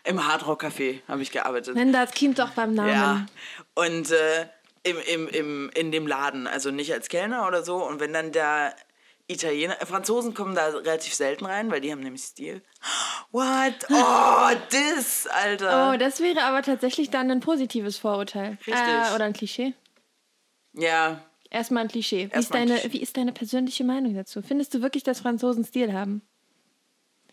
Im Hardrock Café habe ich gearbeitet. Nenn das Kind doch beim Namen. Ja. Und äh, im, im, im, in dem Laden, also nicht als Kellner oder so. Und wenn dann der Italiener, äh, Franzosen kommen da relativ selten rein, weil die haben nämlich Stil. What? Oh, this, Alter. Oh, das wäre aber tatsächlich dann ein positives Vorurteil. Richtig. Äh, oder ein Klischee. Ja, Erstmal ein Klischee. Wie ist, Erstmal deine, Klischee. wie ist deine persönliche Meinung dazu? Findest du wirklich, dass Franzosen Stil haben?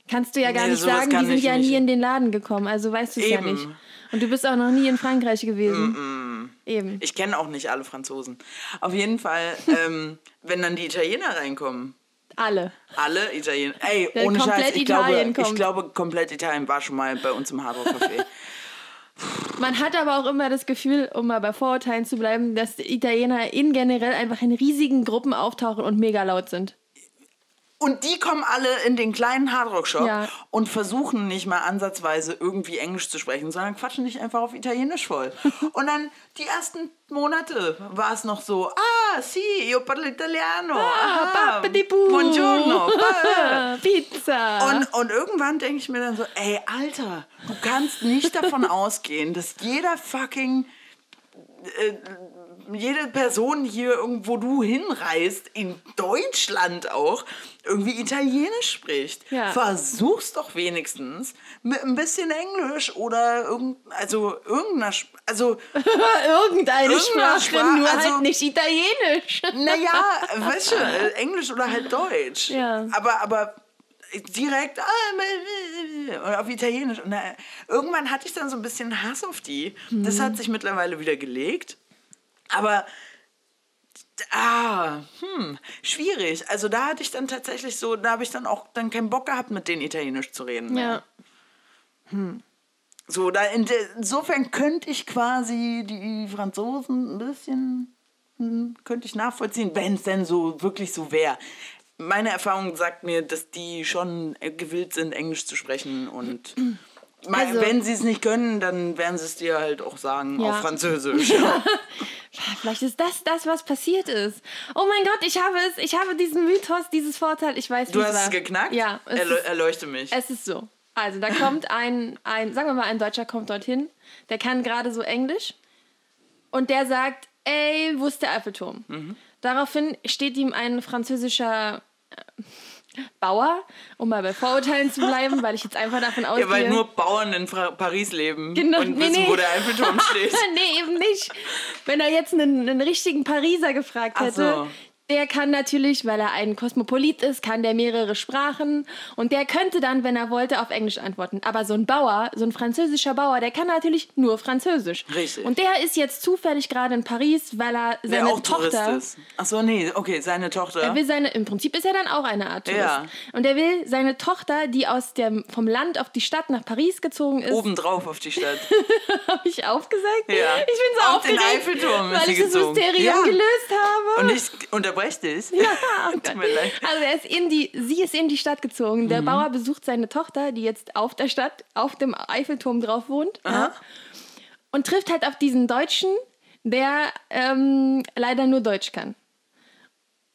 Kannst du ja gar Nee, nicht sagen, die sind ich ja nicht. nie in den Laden gekommen, also weißt du es ja nicht. Und du bist auch noch nie in Frankreich gewesen. Eben. Ich kenne auch nicht alle Franzosen. Auf jeden Fall, ähm, wenn dann die Italiener reinkommen, Alle. alle Italiener, ey, Wenn ohne Scheiß, ich glaube, Italien ich kommt. glaube, komplett Italien war schon mal bei uns im Hard Rock Café. Man hat aber auch immer das Gefühl, um mal bei Vorurteilen zu bleiben, dass Italiener in generell einfach in riesigen Gruppen auftauchen und mega laut sind. Und die kommen alle in den kleinen Hardrock-Shop Ja. und versuchen nicht mal ansatzweise irgendwie Englisch zu sprechen, sondern quatschen dich einfach auf Italienisch voll. und dann die ersten Monate war es noch so, ah, sì, io parlo italiano. Ah, aha, Pappedipu. Buongiorno. pa- Pizza. Und, und irgendwann denke ich mir dann so, ey, Alter, du kannst nicht davon ausgehen, dass jeder fucking, äh, jede Person hier irgendwo du hinreist, in Deutschland auch, irgendwie Italienisch spricht. Ja. Versuch's doch wenigstens mit ein bisschen Englisch oder irgend, also irgendeiner, also Irgendeine Irgendeine Sprache, Sprache, nur also- halt nicht Italienisch. Naja, weißt du, äh, Englisch oder halt Deutsch. Ja. Aber, aber direkt ah, auf Italienisch. Und na, irgendwann hatte ich dann so ein bisschen Hass auf die. Das hat sich mittlerweile wieder gelegt. Aber ah, hm, schwierig. Also da hatte ich dann tatsächlich so, da habe ich dann auch dann keinen Bock gehabt, mit denen Italienisch zu reden. Ja. So, da in insofern könnte ich quasi die Franzosen ein bisschen hm, könnte ich nachvollziehen, wenn es denn so wirklich so wäre. meine Erfahrung sagt mir, dass die schon äh, gewillt sind, Englisch zu sprechen und Also- wenn sie es nicht können, dann werden sie es dir halt auch sagen Ja. auf Französisch. Vielleicht ist das das, was passiert ist. Oh mein Gott, ich habe es. Ich habe diesen Mythos, dieses Vorteil. Ich weiß, Du wie es hast war. es geknackt? Ja, es Erleu ist, erleuchte mich. es ist so. Also, da kommt ein, ein, sagen wir mal, ein Deutscher kommt dorthin, der kann gerade so Englisch und der sagt, ey, wo ist der Eiffelturm? Mhm. Daraufhin steht ihm ein französischer äh, Bauer, um mal bei Vorurteilen zu bleiben, weil ich jetzt einfach davon ausgehe. ja, weil nur Bauern in Fra Paris leben Genau, und nee, wissen, nee. wo der Eiffelturm steht. nee, eben nicht. Wenn er jetzt einen, einen richtigen Pariser gefragt hätte, so. Der kann natürlich, weil er ein Kosmopolit ist, kann der mehrere Sprachen und der könnte dann, wenn er wollte, auf Englisch antworten. Aber so ein Bauer, so ein französischer Bauer, der kann natürlich nur Französisch. Richtig. Und der ist jetzt zufällig gerade in Paris, weil er seine auch Tourist Tochter ist. Achso, nee, okay, seine Tochter. er will seine, im Prinzip ist er dann auch eine Art Tourist. Ja. Und er will seine Tochter, die aus dem, vom Land auf die Stadt nach Paris gezogen ist, Obendrauf auf die Stadt. habe ich aufgesagt. Ja. Ich bin so Auf den aufgeregt, Eiffelturm ist weil ich das gezogen. Mysterium Ja. gelöst habe. Und ich unterbreche dich. ja, Tut mir leid. also er ist in die, sie ist in die Stadt gezogen. Mhm. Der Bauer besucht seine Tochter, die jetzt auf der Stadt, auf dem Eiffelturm drauf wohnt. Ja, und trifft halt auf diesen Deutschen, der ähm, leider nur Deutsch kann.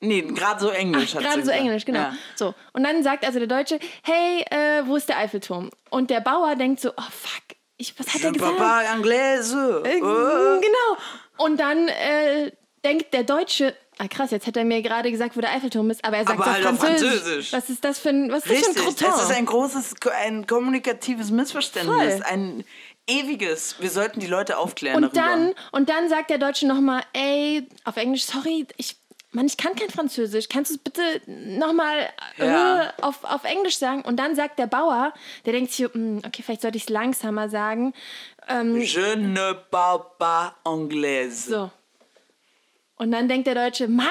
Nee, gerade so Englisch Gerade so gesagt. Englisch, genau. Ja. So. Und dann sagt also der Deutsche, hey, äh, wo ist der Eiffelturm? Und der Bauer denkt so, oh fuck, ich, was hat er gesagt? Papa Anglaise. Äh, Oh. Genau. Und dann äh, denkt der Deutsche, ah krass, jetzt hat er mir gerade gesagt, wo der Eiffelturm ist, aber er sagt Aber halt auf Französisch. Französisch. Was ist das für ein, was ist das für ein Croton? es ist ein großes, ein kommunikatives Missverständnis. Voll. Ein ewiges. Wir sollten die Leute aufklären und darüber. dann und dann sagt der Deutsche nochmal, ey, auf Englisch, sorry, ich Mann, ich kann kein Französisch. Kannst du es bitte nochmal Ja. äh, auf, auf Englisch sagen? Und dann sagt der Bauer, der denkt sich, hm, okay, vielleicht sollte ich es langsamer sagen. Ähm, Je ne parle pas anglaise. so. Und dann denkt der Deutsche, Mann,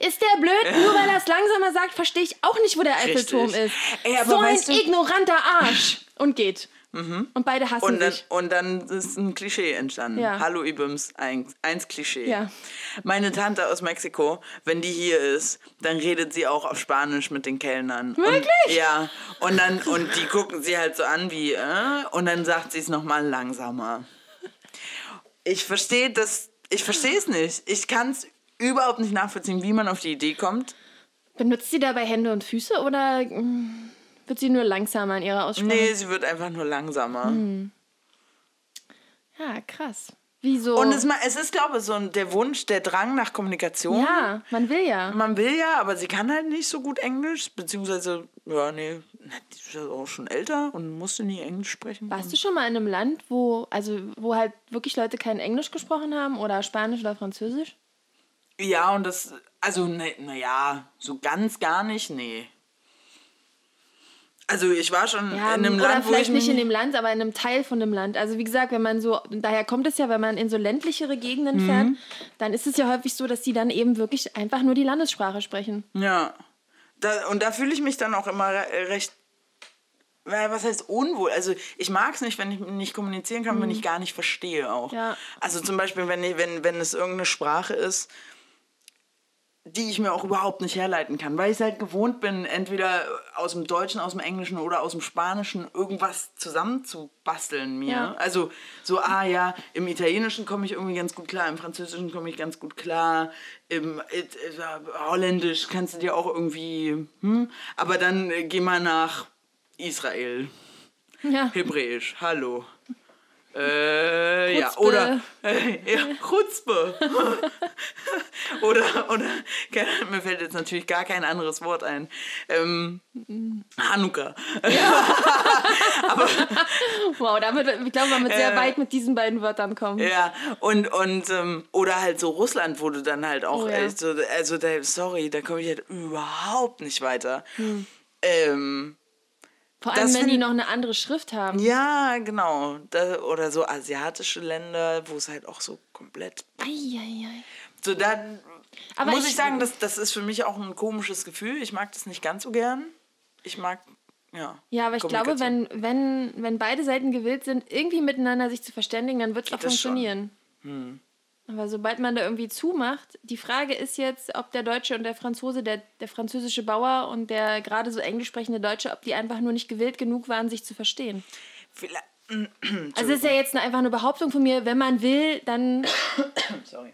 ist der blöd? Nur weil er es langsamer sagt, verstehe ich auch nicht, wo der Eiffelturm ist. Ey, so ein du- ignoranter Arsch. Und geht. Und beide hassen Und dann, sich. und dann ist ein Klischee entstanden. Ja. Hallo Ibims, eins, eins Klischee. Ja. Meine Tante aus Mexiko, wenn die hier ist, dann redet sie auch auf Spanisch mit den Kellnern. Wirklich? Und, ja. Und dann und die gucken sie halt so an wie äh, und dann sagt sie es noch mal langsamer. Ich verstehe das. Ich verstehe es nicht. Ich kann es überhaupt nicht nachvollziehen, wie man auf die Idee kommt. Benutzt sie dabei Hände und Füße oder mm, wird sie nur langsamer in ihrer Aussprache? Nee, sie wird einfach nur langsamer. Hm. Ja, krass. Wieso? Und es, es ist, glaube ich, so der Wunsch, der Drang nach Kommunikation. ja, man will ja. Man will ja, aber sie kann halt nicht so gut Englisch, beziehungsweise, ja, nee, die ist ja auch schon älter und musste nie Englisch sprechen. Warst du schon mal in einem Land, wo, also, wo halt wirklich Leute kein Englisch gesprochen haben oder Spanisch oder Französisch? Ja, und das, also, naja, na ja, so ganz gar nicht, nee. Also, ich war schon Ja, in einem oder Land, wo ich vielleicht nicht in dem Land, aber in einem Teil von dem Land. Also wie gesagt, wenn man so, daher kommt es ja, wenn man in so ländlichere Gegenden Mhm. fährt, dann ist es ja häufig so, dass die dann eben wirklich einfach nur die Landessprache sprechen. Ja. Da, und da fühle ich mich dann auch immer re- recht. Was heißt unwohl? Also ich mag es nicht, wenn ich nicht kommunizieren kann, wenn ich gar nicht verstehe auch. Mhm. Ja. Also zum Beispiel, wenn, ich, wenn, wenn es irgendeine Sprache ist, die ich mir auch überhaupt nicht herleiten kann, weil ich es halt gewohnt bin, entweder aus dem Deutschen, aus dem Englischen oder aus dem Spanischen irgendwas zusammenzubasteln mir. Ja. Also so, ah ja, im Italienischen komme ich irgendwie ganz gut klar, im Französischen komme ich ganz gut klar, im äh, äh, Holländisch kannst du dir auch irgendwie, hm? aber dann äh, geh mal nach Israel, Ja. Hebräisch, hallo. Äh, ja, oder äh, ja, Chutzpe. oder, oder, mir fällt jetzt natürlich gar kein anderes Wort ein. Ähm, Hanukkah. Wow, damit, ich glaube, man wird sehr Äh, weit mit diesen beiden Wörtern kommen. Ja, und, und ähm, oder halt so Russland, wo du dann halt auch Oh ja. also da, sorry, da komme ich halt überhaupt nicht weiter. Hm. Ähm, Vor allem, das wenn die noch eine andere Schrift haben. ja, genau. Da, oder so asiatische Länder, wo es halt auch so komplett. Eieiei. So, dann Aber muss ich, ich- sagen, das, das ist für mich auch ein komisches Gefühl. Ich mag das nicht ganz so gern. Ich mag, ja. Ja, aber ich glaube, wenn, wenn, wenn beide Seiten gewillt sind, irgendwie miteinander sich zu verständigen, dann wird es auch das schon. Aber sobald man da irgendwie zumacht, die Frage ist jetzt, ob der Deutsche und der Franzose, der, der französische Bauer und der gerade so englisch sprechende Deutsche, ob die einfach nur nicht gewillt genug waren, sich zu verstehen. Vielleicht, Also es ist ja jetzt einfach eine Behauptung von mir, wenn man will, dann sorry.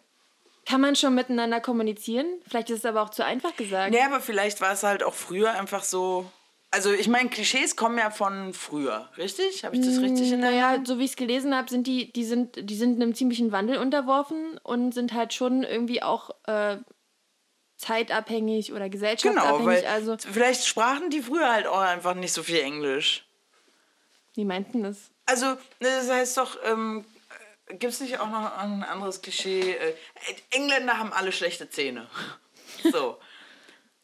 kann man schon miteinander kommunizieren. Vielleicht ist es aber auch zu einfach gesagt. Nee, aber vielleicht war es halt auch früher einfach so. Also, ich meine, Klischees kommen ja von früher, richtig? Habe ich das richtig in der Naja, so wie ich es gelesen habe, sind die, die sind, die sind einem ziemlichen Wandel unterworfen und sind halt schon irgendwie auch äh, zeitabhängig oder Genau, gesellschaftsabhängig. weil also, vielleicht sprachen die früher halt auch einfach nicht so viel Englisch. wie meinten das? Also, ne, das heißt doch, ähm, gibt es nicht auch noch ein anderes Klischee? Äh, Engländer haben alle schlechte Zähne. So.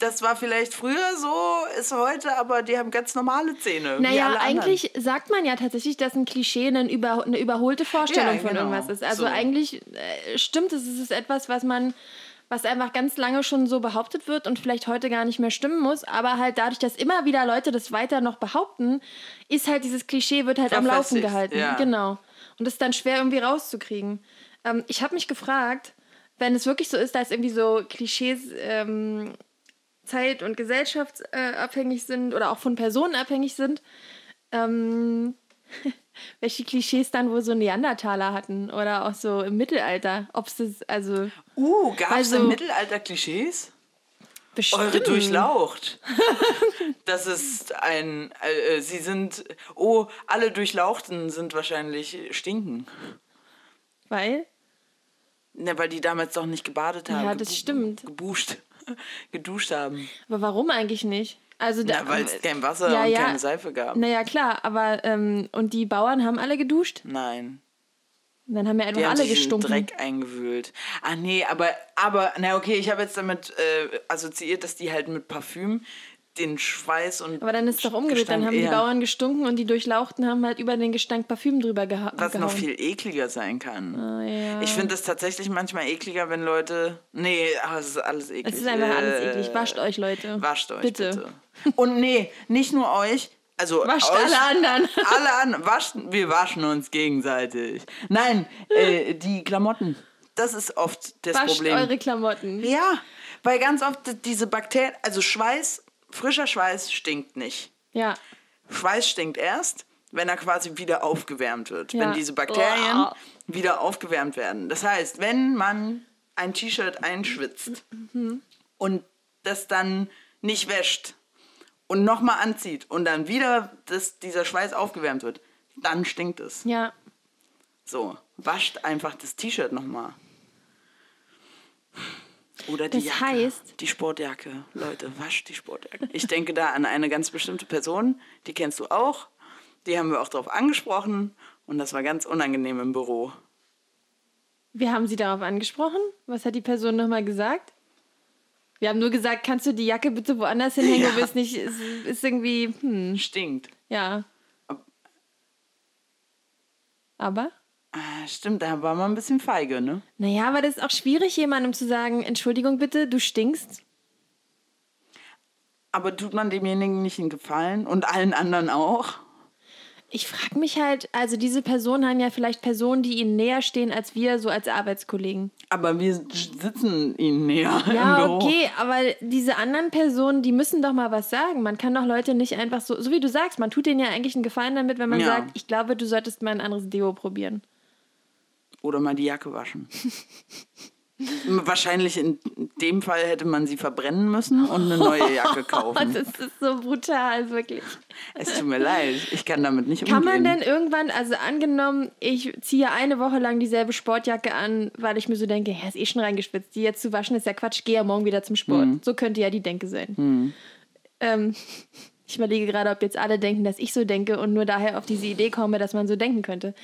Das war vielleicht früher so, ist heute, aber die haben ganz normale Zähne. Naja, eigentlich sagt man ja tatsächlich, dass ein Klischee eine, über, eine überholte Vorstellung Ja, von genau. irgendwas ist. Also So. eigentlich äh, stimmt es, es ist etwas, was man, was einfach ganz lange schon so behauptet wird und vielleicht heute gar nicht mehr stimmen muss, aber halt dadurch, dass immer wieder Leute das weiter noch behaupten, ist halt dieses Klischee wird halt am Laufen gehalten. ja. Genau. Und das ist dann schwer irgendwie rauszukriegen. Ähm, ich habe mich gefragt, wenn es wirklich so ist, dass irgendwie so Klischees ähm, zeit- und gesellschaftsabhängig sind oder auch von Personen abhängig sind, ähm, welche Klischees dann wohl so Neandertaler hatten oder auch so im Mittelalter. Ob es also Uh, gab es Also- im Mittelalter Klischees? bestimmt. Eure durchlaucht. Das ist ein. Äh, äh, sie sind. Oh, alle Durchlauchten sind wahrscheinlich stinken. Weil? Ne, weil die damals doch nicht gebadet haben. Ja, das stimmt. Gebuscht. Geduscht haben. Aber warum eigentlich nicht? Also da, Na, weil es kein Wasser ja, und ja. keine Seife gab. Naja, klar, aber ähm, und die Bauern haben alle geduscht? Nein. Und dann haben ja einfach Die haben alle in gestunken. Dreck eingewühlt. Ah, nee, aber, aber, na okay, ich habe jetzt damit äh, assoziiert, dass die halt mit Parfüm den Schweiß und. Aber dann ist es doch umgedreht. Dann haben die eher- Bauern gestunken und die Durchlauchten haben halt über den Gestank Parfüm drüber geha Was gehauen. noch viel ekliger sein kann. Ah, ja. Ich finde es tatsächlich manchmal ekliger, wenn Leute. Nee, ah, es ist alles eklig. Es ist einfach alles Äh, eklig. Wascht euch, Leute. Wascht euch Bitte. bitte. Und nee, nicht nur euch. Also Wascht euch, alle anderen. Alle an, waschen, wir waschen uns gegenseitig. Nein, äh, die Klamotten. Das ist oft das Wascht Problem. eure Klamotten. Ja, weil ganz oft diese Bakterien, also Schweiß, frischer Schweiß stinkt nicht. Ja. Schweiß stinkt erst, wenn er quasi wieder aufgewärmt wird. Ja. Wenn diese Bakterien Oh. wieder aufgewärmt werden. Das heißt, wenn man ein T-Shirt einschwitzt Mhm. und das dann nicht wäscht und nochmal anzieht und dann wieder das, dieser Schweiß aufgewärmt wird, dann stinkt es. Ja. So, wascht einfach das T-Shirt nochmal. Oder die Das Jacke. heißt- Die Sportjacke. Leute, wascht die Sportjacke. Ich denke da an eine ganz bestimmte Person, die kennst du auch. Die haben wir auch darauf angesprochen und das war ganz unangenehm im Büro. Wir haben sie darauf angesprochen. Was hat die Person nochmal gesagt? Wir haben nur gesagt, kannst du die Jacke bitte woanders hinhängen? Ja. Du bist nicht, ist, ist irgendwie, hm, Stinkt. ja. Aber? Ah, stimmt, da war man ein bisschen feige, ne? Naja, aber das ist auch schwierig, jemandem zu sagen, Entschuldigung bitte, du stinkst. Aber tut man demjenigen nicht einen Gefallen und allen anderen auch? Ich frage mich halt, also diese Personen haben ja vielleicht Personen, die ihnen näher stehen als wir, so als Arbeitskollegen. Aber wir sitzen ihnen näher Ja, im Büro. okay, aber diese anderen Personen, die müssen doch mal was sagen. Man kann doch Leute nicht einfach so, so wie du sagst, man tut denen ja eigentlich einen Gefallen damit, wenn man Ja. sagt, ich glaube, du solltest mal ein anderes Deo probieren. Oder mal die Jacke waschen. Wahrscheinlich in dem Fall hätte man sie verbrennen müssen und eine neue Jacke Oh, kaufen. das ist so brutal, wirklich. Es tut mir leid, ich kann damit nicht Kann umgehen. man denn irgendwann, also angenommen, ich ziehe eine Woche lang dieselbe Sportjacke an, weil ich mir so denke, ja, ist eh schon reingeschwitzt, die jetzt zu waschen ist ja Quatsch, gehe ja morgen wieder zum Sport. Mhm. So könnte ja die Denke sein. Ähm, ich überlege gerade, ob jetzt alle denken, dass ich so denke und nur daher auf diese Idee komme, dass man so denken könnte.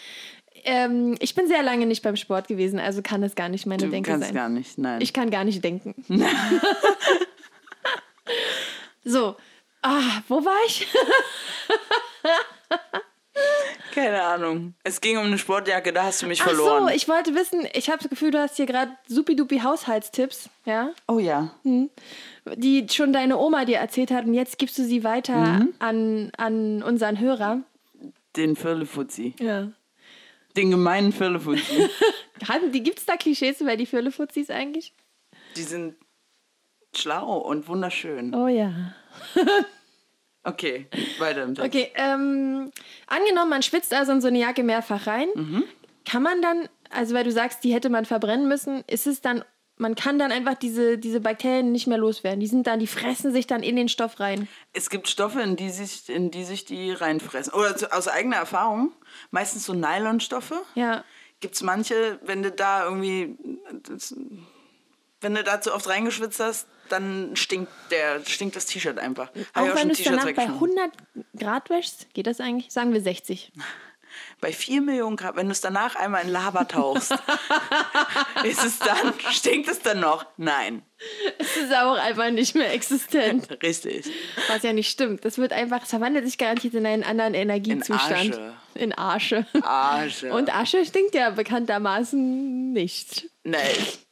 Ähm, ich bin sehr lange nicht beim Sport gewesen, also kann es gar nicht meine du Denke kannst sein. gar nicht, nein. Ich kann gar nicht denken. so, ah, wo war ich? Keine Ahnung. Es ging um eine Sportjacke, da hast du mich Ach verloren. so, ich wollte wissen, ich habe das Gefühl, du hast hier gerade supidupi Haushaltstipps, ja, oh ja. die schon deine Oma dir erzählt hat und jetzt gibst du sie weiter Mhm. an, an unseren Hörer. Den Firlefuzzi. Ja. Den gemeinen Firlefanz. Hatten die, gibt's da Klischees über die Firlefutzis eigentlich? Die sind schlau und wunderschön. Oh ja. Okay, weiter im Text. Okay, ähm, angenommen, man schwitzt also in so eine Jacke mehrfach rein. Kann man dann, also weil du sagst, die hätte man verbrennen müssen, ist es dann, man kann dann einfach diese, diese Bakterien nicht mehr loswerden. Die sind dann, die fressen sich dann in den Stoff rein. Es gibt Stoffe, in die sich, in die, sich die reinfressen. Oder zu, aus eigener Erfahrung, meistens so Nylonstoffe. Ja. Gibt es manche, wenn du da irgendwie, das, wenn du da zu oft reingeschwitzt hast, dann stinkt, der, stinkt das T-Shirt einfach. Auch wenn du es danach bei weggeschmissen. 100 Grad wäschst, geht das eigentlich? Sagen wir 60. Bei 4 Millionen Grad, wenn du es danach einmal in Lava tauchst, ist es dann, stinkt es dann noch? Nein. Es ist auch einfach nicht mehr existent. Richtig. Was ja nicht stimmt. Das wird einfach, es verwandelt sich garantiert in einen anderen Energiezustand. Asche. In Asche. Asche. Und Asche stinkt ja bekanntermaßen nicht. Nee,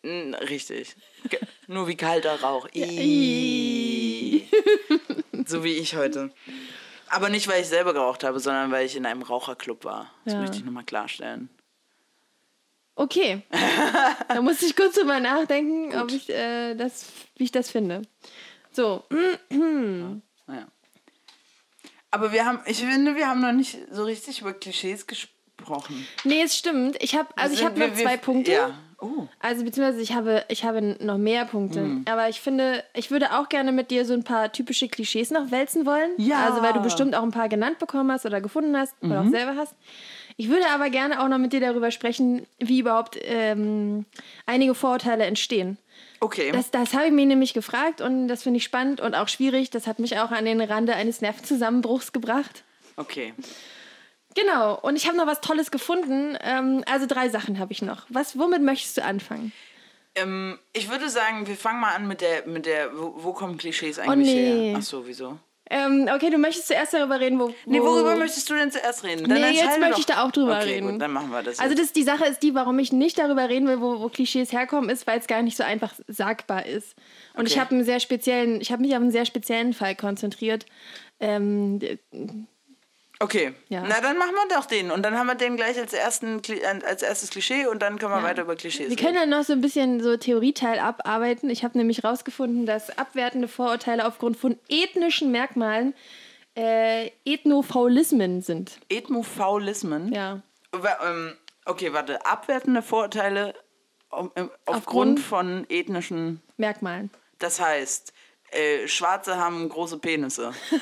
n- richtig. Nur wie kalter Rauch. Ih. So wie ich heute. Aber nicht, weil ich selber geraucht habe, sondern weil ich in einem Raucherclub war. Das Ja. möchte ich nochmal klarstellen. Okay. da muss ich kurz drüber nachdenken, ob ich, äh, das, wie ich das finde. So, Naja. Aber wir haben, ich finde, wir haben noch nicht so richtig über Klischees gesprochen. nee, es stimmt. Ich habe, also ich Sind habe noch wir- wir- zwei Punkte. Ja. Oh. Also beziehungsweise ich habe, ich habe noch mehr Punkte. Hm. Aber ich finde, ich würde auch gerne mit dir so ein paar typische Klischees noch wälzen wollen. Ja. Also weil du bestimmt auch ein paar genannt bekommen hast oder gefunden hast oder Mhm. auch selber hast. Ich würde aber gerne auch noch mit dir darüber sprechen, wie überhaupt ähm, einige Vorurteile entstehen. Okay. Das, das habe ich mir nämlich gefragt und das finde ich spannend und auch schwierig. Das hat mich auch an den Rande eines Nervenzusammenbruchs gebracht. okay. Genau, und ich habe noch was Tolles gefunden. Ähm, also drei Sachen habe ich noch. Was, womit möchtest du anfangen? Ähm, ich würde sagen, wir fangen mal an mit der, mit der, wo, wo kommen Klischees eigentlich Oh, nee. her? Ach so, wieso? Ähm, okay, du möchtest zuerst darüber reden, wo. wo Nee, worüber möchtest du denn zuerst reden? Nee, jetzt möchte ich da auch drüber okay, reden. Gut, dann machen wir das. Also das, die Sache ist die, warum ich nicht darüber reden will, wo, wo Klischees herkommen, ist, weil es gar nicht so einfach sagbar ist. Und ich Okay. habe einen sehr speziellen, ich habe mich auf einen sehr speziellen Fall konzentriert. Ähm, okay. Ja. Na, dann machen wir doch den. Und dann haben wir den gleich als, ersten, als erstes Klischee und dann können wir Ja. weiter über Klischees wir können dann noch so ein bisschen so Theorieteil abarbeiten. Ich habe nämlich rausgefunden, dass abwertende Vorurteile aufgrund von ethnischen Merkmalen äh, Ethnofaulismen sind. Ethmofaulismen. Ja. Ähm, Okay, warte. Abwertende Vorurteile ähm, aufgrund Aufgrund- von ethnischen. Merkmalen. Das heißt, äh, Schwarze haben große Penisse.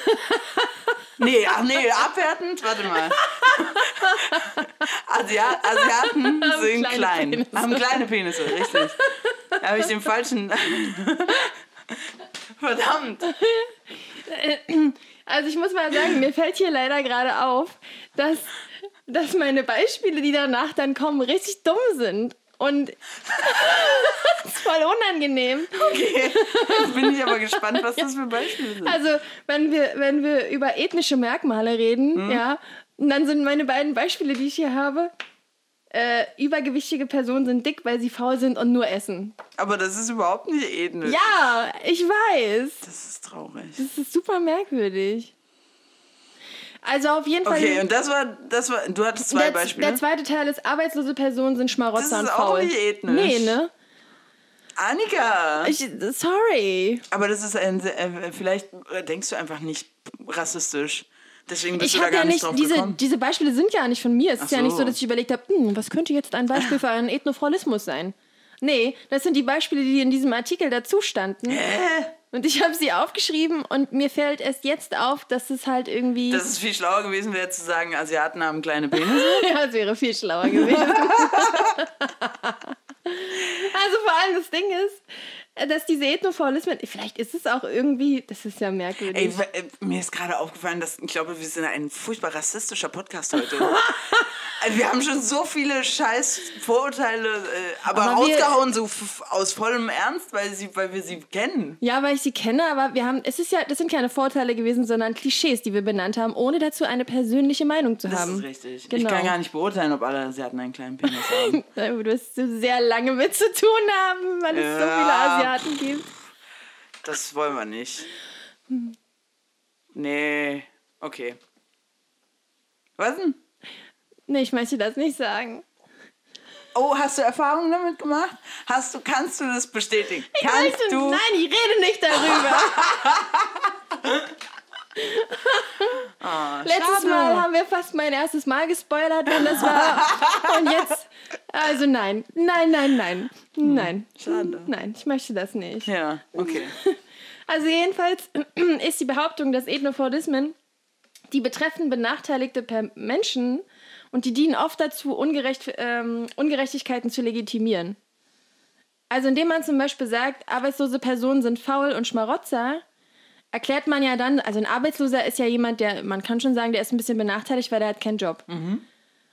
nee, ach nee, abwertend, warte mal. Asia Asiaten sind kleine klein. Penisse. Haben kleine Penisse, richtig. Da habe ich den falschen. Verdammt. Also ich muss mal sagen, mir fällt hier leider gerade auf, dass, dass meine Beispiele, die danach dann kommen, richtig dumm sind. Und das ist voll unangenehm. Okay. Jetzt bin ich aber gespannt, was das für Beispiele sind. Also, wenn wir, wenn wir über ethnische Merkmale reden, Hm? ja, und dann sind meine beiden Beispiele, die ich hier habe, äh, übergewichtige Personen sind dick, weil sie faul sind und nur essen. Aber das ist überhaupt nicht ethnisch. Ja, ich weiß. Das ist traurig. Das ist super merkwürdig. Also auf jeden Fall. Okay, und das war, das war, du hattest zwei der, Beispiele. der zweite Teil ist, arbeitslose Personen sind Schmarotzer Das ist und auch faul. nicht ethnisch. Nee, ne? Annika! Ich, sorry. aber das ist ein, äh, vielleicht denkst du einfach nicht rassistisch. Deswegen bist Ich du da gar ja nicht nicht, drauf diese, gekommen. diese Beispiele sind ja nicht von mir. Es ist Ach ja nicht so. dass ich überlegt habe, hm, was könnte jetzt ein Beispiel für einen Ethnofaulismus sein? Nee, das sind die Beispiele, die in diesem Artikel dazu standen. Und ich habe sie aufgeschrieben und mir fällt erst jetzt auf, dass es halt irgendwie. Dass es viel schlauer gewesen wäre zu sagen, Asiaten haben kleine Penisse. ja, es wäre viel schlauer gewesen. also vor allem das Ding ist, dass diese Ethnofaulismen, vielleicht ist es auch irgendwie, das ist ja merkwürdig. Ey, äh, mir ist gerade aufgefallen, dass ich glaube, wir sind ein furchtbar rassistischer Podcast heute. Also wir haben schon so viele scheiß Vorurteile, äh, aber, Aber rausgehauen, so aus vollem Ernst, weil, sie, weil wir sie kennen. Ja, weil ich sie kenne, aber wir haben, es ist ja, das sind keine Vorteile gewesen, sondern Klischees, die wir benannt haben, ohne dazu eine persönliche Meinung zu Das haben. ist richtig. Genau. Ich kann gar nicht beurteilen, ob alle Asiaten einen kleinen Penis haben. Da wirst du sehr lange mit zu tun haben, weil es so viele Ja. Asiaten gibt. Das wollen wir nicht. Nee, okay. Was denn? Nee, ich möchte das nicht sagen. Oh, hast du Erfahrungen damit gemacht? Hast du, kannst du das bestätigen? Ich kannst möchte, du? Nein, ich rede nicht darüber. Ah, Letztes schade. Mal haben wir fast mein erstes Mal gespoilert und das war. und jetzt. Also nein. Nein, nein, nein. Nein. Schade. Nein, ich möchte das nicht. Ja, okay. Also jedenfalls ist die Behauptung, dass Ethnofordismen die betreffen benachteiligte Menschen und die dienen oft dazu, Ungerecht, ähm, Ungerechtigkeiten zu legitimieren. Also indem man zum Beispiel sagt, arbeitslose Personen sind faul und Schmarotzer, erklärt man ja dann, also ein Arbeitsloser ist ja jemand, der, man kann schon sagen, der ist ein bisschen benachteiligt, weil der hat keinen Job.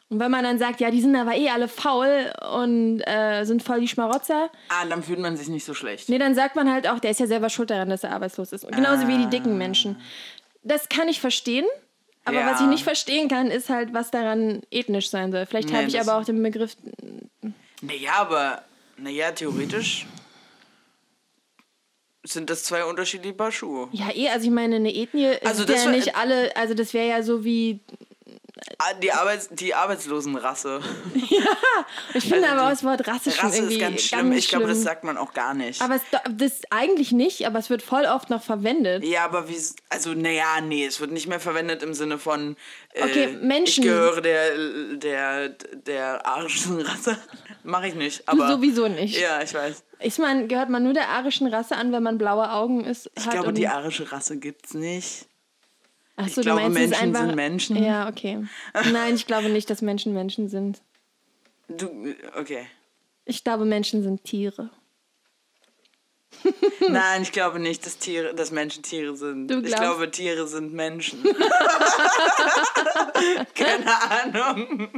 Und wenn man dann sagt, ja, die sind aber eh alle faul und äh, sind voll die Schmarotzer, Ah, dann fühlt man sich nicht so schlecht. Nee, dann sagt man halt auch, der ist ja selber schuld daran, dass er arbeitslos ist. Genauso wie die dicken Menschen. Das kann ich verstehen. Aber Ja. was ich nicht verstehen kann, ist halt, was daran ethnisch sein soll. Vielleicht Nee, habe ich aber auch den Begriff. Naja, aber, naja, theoretisch sind das zwei unterschiedliche Paar Schuhe. Ja, eh, also ich meine, eine Ethnie Also ist ja nicht alle, also das wäre ja so wie. Ah, Die, Arbeits die Arbeitslosenrasse. Ich finde Also aber das Wort rassisch Rasse irgendwie ist ganz schlimm. ganz ich glaube, das sagt man auch gar nicht. Aber es, das eigentlich nicht, aber es wird voll oft noch verwendet. ja, aber wie, also, naja, nee, es wird nicht mehr verwendet im Sinne von, äh, Okay, Menschen. ich gehöre der, der, der arischen Rasse. Mache ich nicht, Du aber. sowieso nicht. Ja, ich weiß. Ich meine, gehört man nur der arischen Rasse an, wenn man blaue Augen ist, Ich glaube, die arische Rasse gibt's nicht. Ach so, Ich glaube, meinst, Menschen einfach, sind Menschen. Ja, okay. Nein, ich glaube nicht, dass Menschen Menschen sind. Du, okay. Ich glaube, Menschen sind Tiere. Nein, ich glaube nicht, dass Tiere, dass Menschen Tiere sind. Ich glaube, Tiere sind Menschen. Keine Ahnung.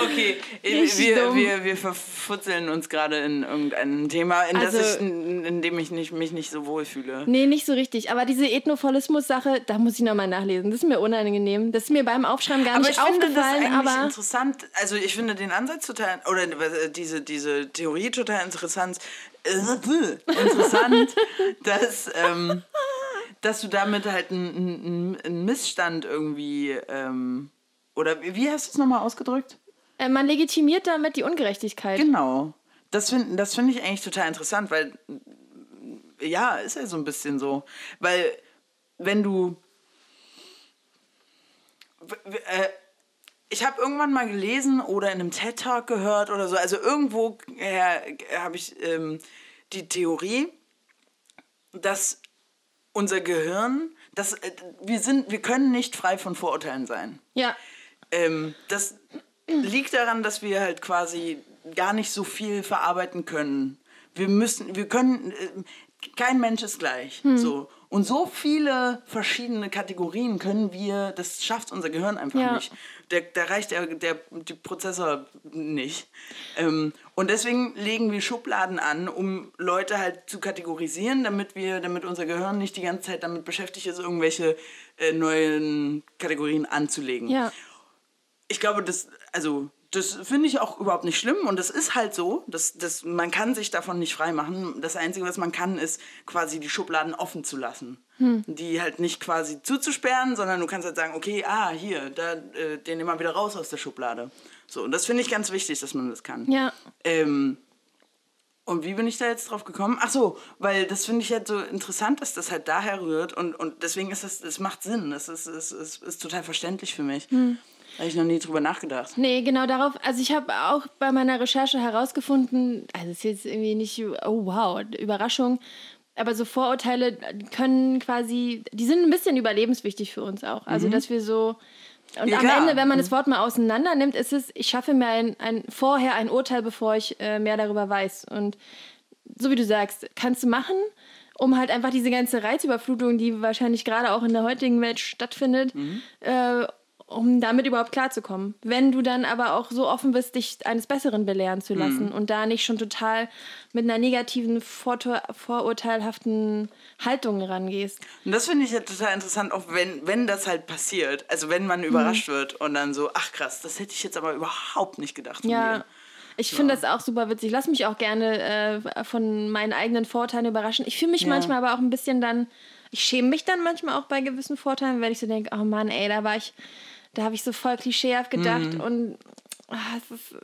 Okay, Richtig wir, dumm. wir, wir verfutzeln uns gerade in irgendeinem Thema, in, das Also- ich, in, in dem ich nicht, mich nicht so wohl fühle. Nee, nicht so richtig. Aber diese Ethnopholismus-Sache, da muss ich nochmal nachlesen. Das ist mir unangenehm. Das ist mir beim Aufschreiben gar Aber nicht ich finde das aufgefallen. aber interessant. Also ich finde den Ansatz total, oder äh, diese, diese Theorie total interessant. Äh, interessant, dass, ähm, dass du damit halt einen, einen, einen Missstand irgendwie, ähm, oder wie hast du es nochmal ausgedrückt? äh, man legitimiert damit die Ungerechtigkeit. Genau. Das finde das find ich eigentlich total interessant, weil ja, ist ja so ein bisschen so. Weil wenn du. äh, Ich habe irgendwann mal gelesen oder in einem TED-Talk gehört oder so, also irgendwo habe ich ähm, die Theorie, dass unser Gehirn, dass, äh, wir, sind, wir können nicht frei von Vorurteilen sein. Ja. Ähm, das liegt daran, dass wir halt quasi gar nicht so viel verarbeiten können. Wir müssen, wir können, äh, kein Mensch ist gleich. So. Und so viele verschiedene Kategorien können wir, das schafft unser Gehirn einfach Ja. nicht. Der, da reicht der, der die Prozessor nicht. Ähm, und deswegen legen wir Schubladen an, um Leute halt zu kategorisieren, damit wir, damit unser Gehirn nicht die ganze Zeit damit beschäftigt ist, irgendwelche äh, neuen Kategorien anzulegen Ja. ich glaube, das, also, das finde ich auch überhaupt nicht schlimm und das ist halt so. Das, das, man kann sich davon nicht freimachen. Das Einzige, was man kann, ist quasi die Schubladen offen zu lassen. Die halt nicht quasi zuzusperren, sondern du kannst halt sagen, okay, ah, hier, da, äh, den wir wieder raus aus der Schublade. So, und das finde ich ganz wichtig, dass man das kann. Ja. Ähm, und wie bin ich da jetzt drauf gekommen? Ach so, weil das finde ich halt so interessant, dass das halt daher rührt und, und deswegen ist das, das macht Sinn. Das ist, ist, ist, ist total verständlich für mich. Da habe ich noch nie drüber nachgedacht. Nee, genau darauf. Also ich habe auch bei meiner Recherche herausgefunden, also es ist jetzt irgendwie nicht, oh wow, Überraschung, aber so Vorurteile können quasi, die sind ein bisschen überlebenswichtig für uns auch. Also dass wir so, und Ja, am klar. Ende, wenn man das Wort mal auseinander nimmt, ist es, ich schaffe mir ein, ein vorher ein Urteil, bevor ich äh, mehr darüber weiß. Und so wie du sagst, kannst du machen, um halt einfach diese ganze Reizüberflutung, die wahrscheinlich gerade auch in der heutigen Welt stattfindet, äh, um damit überhaupt klarzukommen. Wenn du dann aber auch so offen bist, dich eines Besseren belehren zu lassen und da nicht schon total mit einer negativen, vortor- vorurteilhaften Haltung rangehst. Und das finde ich ja total interessant, auch wenn, wenn das halt passiert. Also wenn man überrascht wird und dann so, ach krass, das hätte ich jetzt aber überhaupt nicht gedacht. von Ja. dir. Ich finde das auch super witzig. Lass mich auch gerne äh, von meinen eigenen Vorteilen überraschen. Ich fühle mich manchmal aber auch ein bisschen dann, ich schäme mich dann manchmal auch bei gewissen Vorteilen, wenn ich so denke, oh Mann, ey, da war ich, Da habe ich so voll klischeehaft gedacht Mhm. und ist,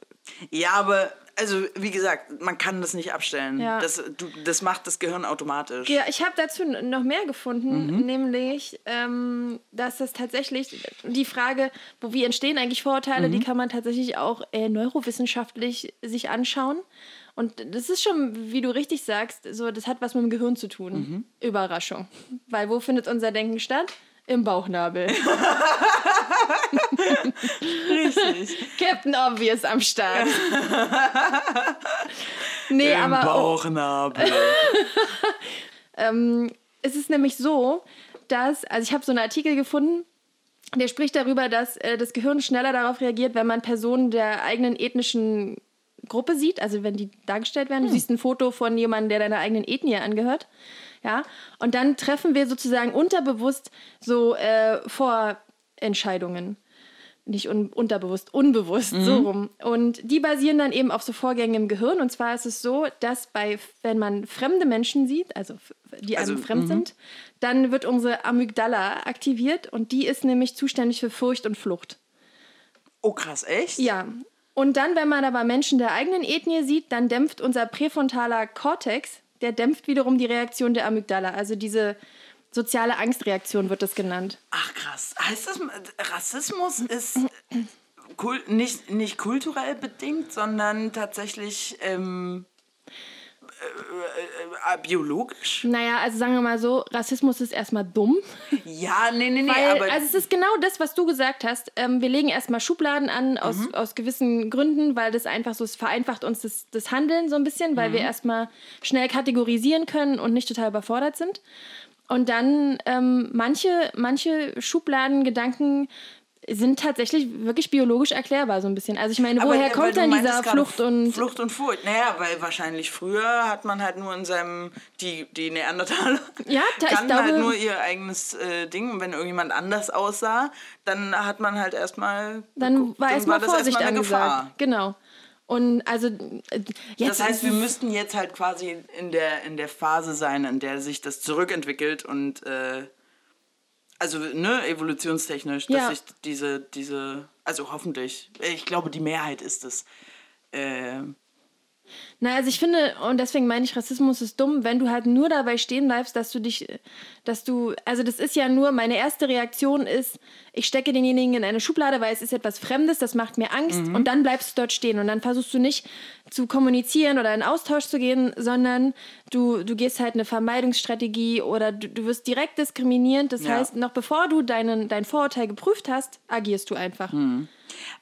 Ja, aber, also, wie gesagt, man kann das nicht abstellen. Ja. Das, du, das macht das Gehirn automatisch. Ja, ich habe dazu noch mehr gefunden, Mhm. nämlich, ähm, dass das tatsächlich die Frage, wo wie entstehen eigentlich Vorurteile, Mhm. die kann man tatsächlich auch äh, neurowissenschaftlich sich anschauen. Und das ist schon, wie du richtig sagst, so das hat was mit dem Gehirn zu tun. Mhm. Überraschung. Weil wo findet unser Denken statt? Im Bauchnabel. Richtig. Captain Obvious am Start. nee, Im aber Bauchnabel. Ähm, es ist nämlich so, dass, also ich habe so einen Artikel gefunden, der spricht darüber, dass äh, das Gehirn schneller darauf reagiert, wenn man Personen der eigenen ethnischen Gruppe sieht, also wenn die dargestellt werden. Du siehst ein Foto von jemandem, der deiner eigenen Ethnie angehört. Ja, und dann treffen wir sozusagen unterbewusst so äh, Vorentscheidungen. Nicht un unterbewusst, unbewusst, so rum. Und die basieren dann eben auf so Vorgängen im Gehirn. Und zwar ist es so, dass bei, wenn man fremde Menschen sieht, also die einem Also, fremd sind, dann wird unsere Amygdala aktiviert und die ist nämlich zuständig für Furcht und Flucht. Oh, krass, echt? Ja. Und dann, wenn man aber Menschen der eigenen Ethnie sieht, dann dämpft unser präfrontaler Kortex, der dämpft wiederum die Reaktion der Amygdala. Also diese soziale Angstreaktion wird das genannt. Ach, krass. Heißt das, Rassismus ist nicht, nicht kulturell bedingt, sondern tatsächlich ähm, äh, äh, biologisch? Naja, also sagen wir mal so, Rassismus ist erstmal dumm. Ja, nee, nee, nee, Weil, aber also es ist genau das, was du gesagt hast. Ähm, wir legen erstmal Schubladen an aus, Mhm. aus gewissen Gründen, weil das einfach so, es vereinfacht uns das, das Handeln so ein bisschen, weil wir Mhm. erstmal schnell kategorisieren können und nicht total überfordert sind. Und dann ähm, manche, manche Schubladengedanken sind tatsächlich wirklich biologisch erklärbar so ein bisschen. Also ich meine, Aber, woher äh, kommt dann dieser Flucht und... Flucht und Furcht. Naja, weil wahrscheinlich früher hat man halt nur in seinem, die, die Neandertaler Ja, da- kannten halt glaube- nur ihr eigenes äh, Ding. Und wenn irgendjemand anders aussah, dann hat man halt erstmal Dann war erstmal Vorsicht eine angesagt. Gefahr. Genau. Und also äh, jetzt Das heißt, wir müssten jetzt halt quasi in der, in der Phase sein, in der sich das zurückentwickelt und äh, also ne, evolutionstechnisch, dass Ja. sich diese, diese, also hoffentlich, ich glaube, die Mehrheit ist es. Äh, Na, also ich finde, und deswegen meine ich, Rassismus ist dumm, wenn du halt nur dabei stehen bleibst, dass du dich, dass du, also das ist ja nur, meine erste Reaktion ist, ich stecke denjenigen in eine Schublade, weil es ist etwas Fremdes, das macht mir Angst und dann bleibst du dort stehen und dann versuchst du nicht zu kommunizieren oder in Austausch zu gehen, sondern du, du gehst halt eine Vermeidungsstrategie oder du, du wirst direkt diskriminierend. Das Ja. heißt, noch bevor du deinen, dein Vorurteil geprüft hast, agierst du einfach.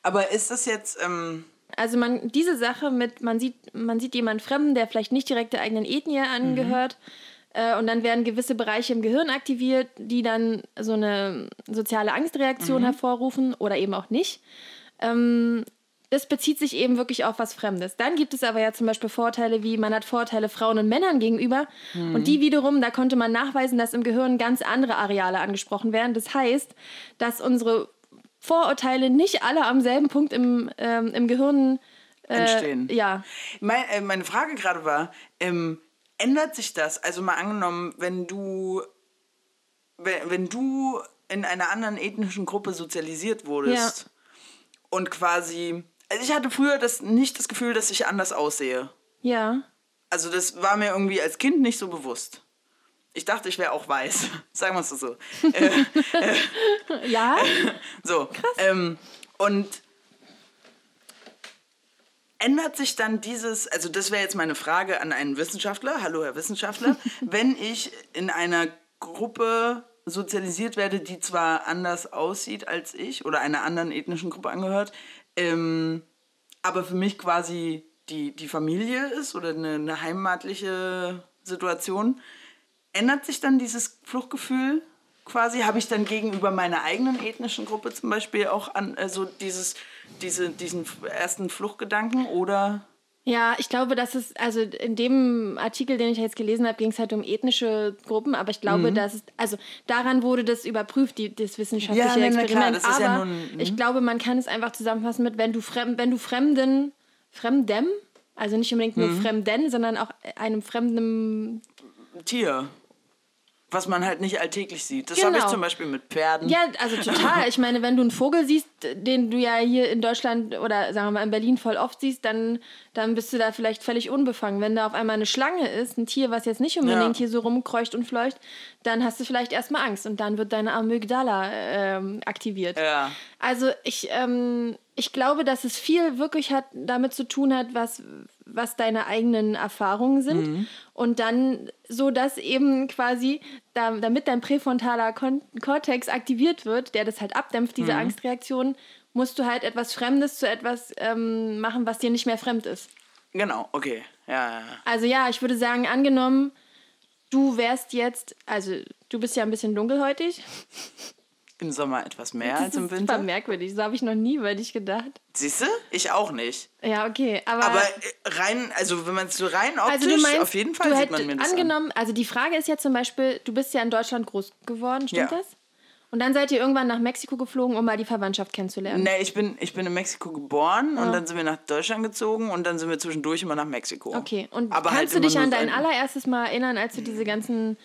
aber ist das jetzt, ähm, Also man, diese Sache mit, man sieht, man sieht jemanden Fremden, der vielleicht nicht direkt der eigenen Ethnie angehört, äh, und dann werden gewisse Bereiche im Gehirn aktiviert, die dann so eine soziale Angstreaktion hervorrufen oder eben auch nicht. Ähm, das bezieht sich eben wirklich auf was Fremdes. Dann gibt es aber ja zum Beispiel Vorteile wie, man hat Vorteile Frauen und Männern gegenüber. Und die wiederum, da konnte man nachweisen, dass im Gehirn ganz andere Areale angesprochen werden. Das heißt, dass unsere Vorurteile nicht alle am selben Punkt im, ähm, im Gehirn äh, Entstehen. Ja, Mein, äh, meine Frage gerade war, ähm, ändert sich das? Also mal angenommen, wenn du, wenn, wenn du in einer anderen ethnischen Gruppe sozialisiert wurdest Ja. und quasi, also ich hatte früher das, nicht das Gefühl, dass ich anders aussehe. ja. Also das war mir irgendwie als Kind nicht so bewusst. Ich dachte, ich wäre auch weiß. Sagen wir es so. äh, Ja, so. Ähm, und ändert sich dann dieses, also das wäre jetzt meine Frage an einen Wissenschaftler, hallo Herr Wissenschaftler, wenn ich in einer Gruppe sozialisiert werde, die zwar anders aussieht als ich oder einer anderen ethnischen Gruppe angehört, ähm, aber für mich quasi die, die Familie ist oder eine, eine heimatliche Situation, ändert sich dann dieses Fluchtgefühl quasi? Habe ich dann gegenüber meiner eigenen ethnischen Gruppe zum Beispiel auch an, also dieses, diese, diesen ersten Fluchtgedanken oder? ja, ich glaube, dass es, also in dem Artikel, den ich jetzt gelesen habe, ging es halt um ethnische Gruppen, aber ich glaube, Mhm. dass es, also daran wurde das überprüft, die, das wissenschaftliche Ja, nee, Experiment. klar, das ist ja aber nur ein- ich glaube, man kann es einfach zusammenfassen mit, wenn du, fremd, wenn du Fremden, Fremdem, also nicht unbedingt nur Mhm. Fremden, sondern auch einem fremden Tier. Was man halt nicht alltäglich sieht. Das habe ich Genau. zum Beispiel mit Pferden. Ja, also total. Ich meine, wenn du einen Vogel siehst, den du ja hier in Deutschland oder sagen wir mal in Berlin voll oft siehst, dann, dann bist du da vielleicht völlig unbefangen. Wenn da auf einmal eine Schlange ist, ein Tier, was jetzt nicht unbedingt Ja. hier so rumkreucht und fleucht, dann hast du vielleicht erstmal Angst und dann wird deine Amygdala ähm, aktiviert. Ja. Also ich, ähm, ich glaube, dass es viel wirklich hat, damit zu tun hat, was, was deine eigenen Erfahrungen sind. Mhm. Und dann so, dass eben quasi, da, damit dein präfrontaler Kon Kortex aktiviert wird, der das halt abdämpft, Mhm. diese Angstreaktion, musst du halt etwas Fremdes zu etwas ähm, machen, was dir nicht mehr fremd ist. Genau, okay. Ja, ja, ja. Also ja, ich würde sagen, angenommen, du wärst jetzt, also du bist ja ein bisschen dunkelhäutig. Im Sommer etwas mehr Das als im ist super Winter. merkwürdig, so habe ich noch nie über dich gedacht. Siehst du? Ich auch nicht. Ja, okay, aber... Aber äh, rein, also wenn man es so rein optisch, Also du meinst, auf jeden Fall du sieht man mir das an. angenommen, also die Frage ist ja zum Beispiel, du bist ja in Deutschland groß geworden, stimmt Ja. das? Und dann seid ihr irgendwann nach Mexiko geflogen, um mal die Verwandtschaft kennenzulernen. Nee, ich bin, ich bin in Mexiko geboren und dann sind wir nach Deutschland gezogen und dann sind wir zwischendurch immer nach Mexiko. Okay, und Aber halt kannst du immer dich an dein ein- allererstes Mal erinnern, als du diese ganzen.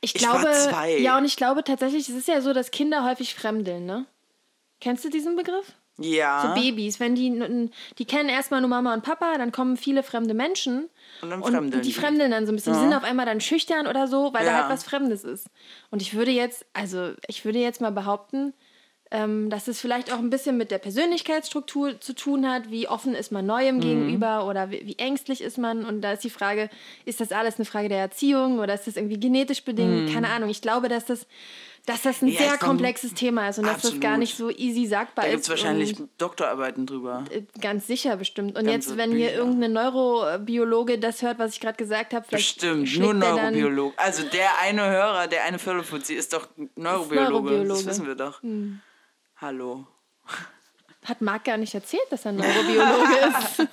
Ich Ich war glaube. zwei. Ja, und ich glaube tatsächlich, es ist ja so, dass Kinder häufig fremdeln, ne? Kennst du diesen Begriff? Ja. So Babys, wenn die, die kennen erstmal nur Mama und Papa, dann kommen viele fremde Menschen. Und dann Und fremdeln die die. fremdeln dann so ein bisschen. Die sind auf einmal dann schüchtern oder so, weil da Ja. halt was Fremdes ist. Und ich würde jetzt, also ich würde jetzt mal behaupten, ähm, dass es vielleicht auch ein bisschen mit der Persönlichkeitsstruktur zu tun hat. Wie offen ist man Neuem Mhm. gegenüber oder wie, wie ängstlich ist man? Und da ist die Frage, ist das alles eine Frage der Erziehung oder ist das irgendwie genetisch bedingt? Keine Ahnung. Ich glaube, dass das, dass das ein Mhm. Ja, sehr ist komplexes Thema ist und dass das gar Absolut. nicht so easy sagbar Da ist. gibt es wahrscheinlich Doktorarbeiten drüber. äh, Ganz sicher, bestimmt. Und Ganze jetzt, wenn hier Bücher. irgendein Neurobiologe das hört, was ich gerade gesagt habe, vielleicht Bestimmt, nur Neurobiologe. Also der eine Hörer, der eine Firlefanzi ist doch Neurobiologe. Neurobiologe. Das wissen wir doch. Hallo. Hat Marc gar nicht erzählt, dass er Neurobiologe ist.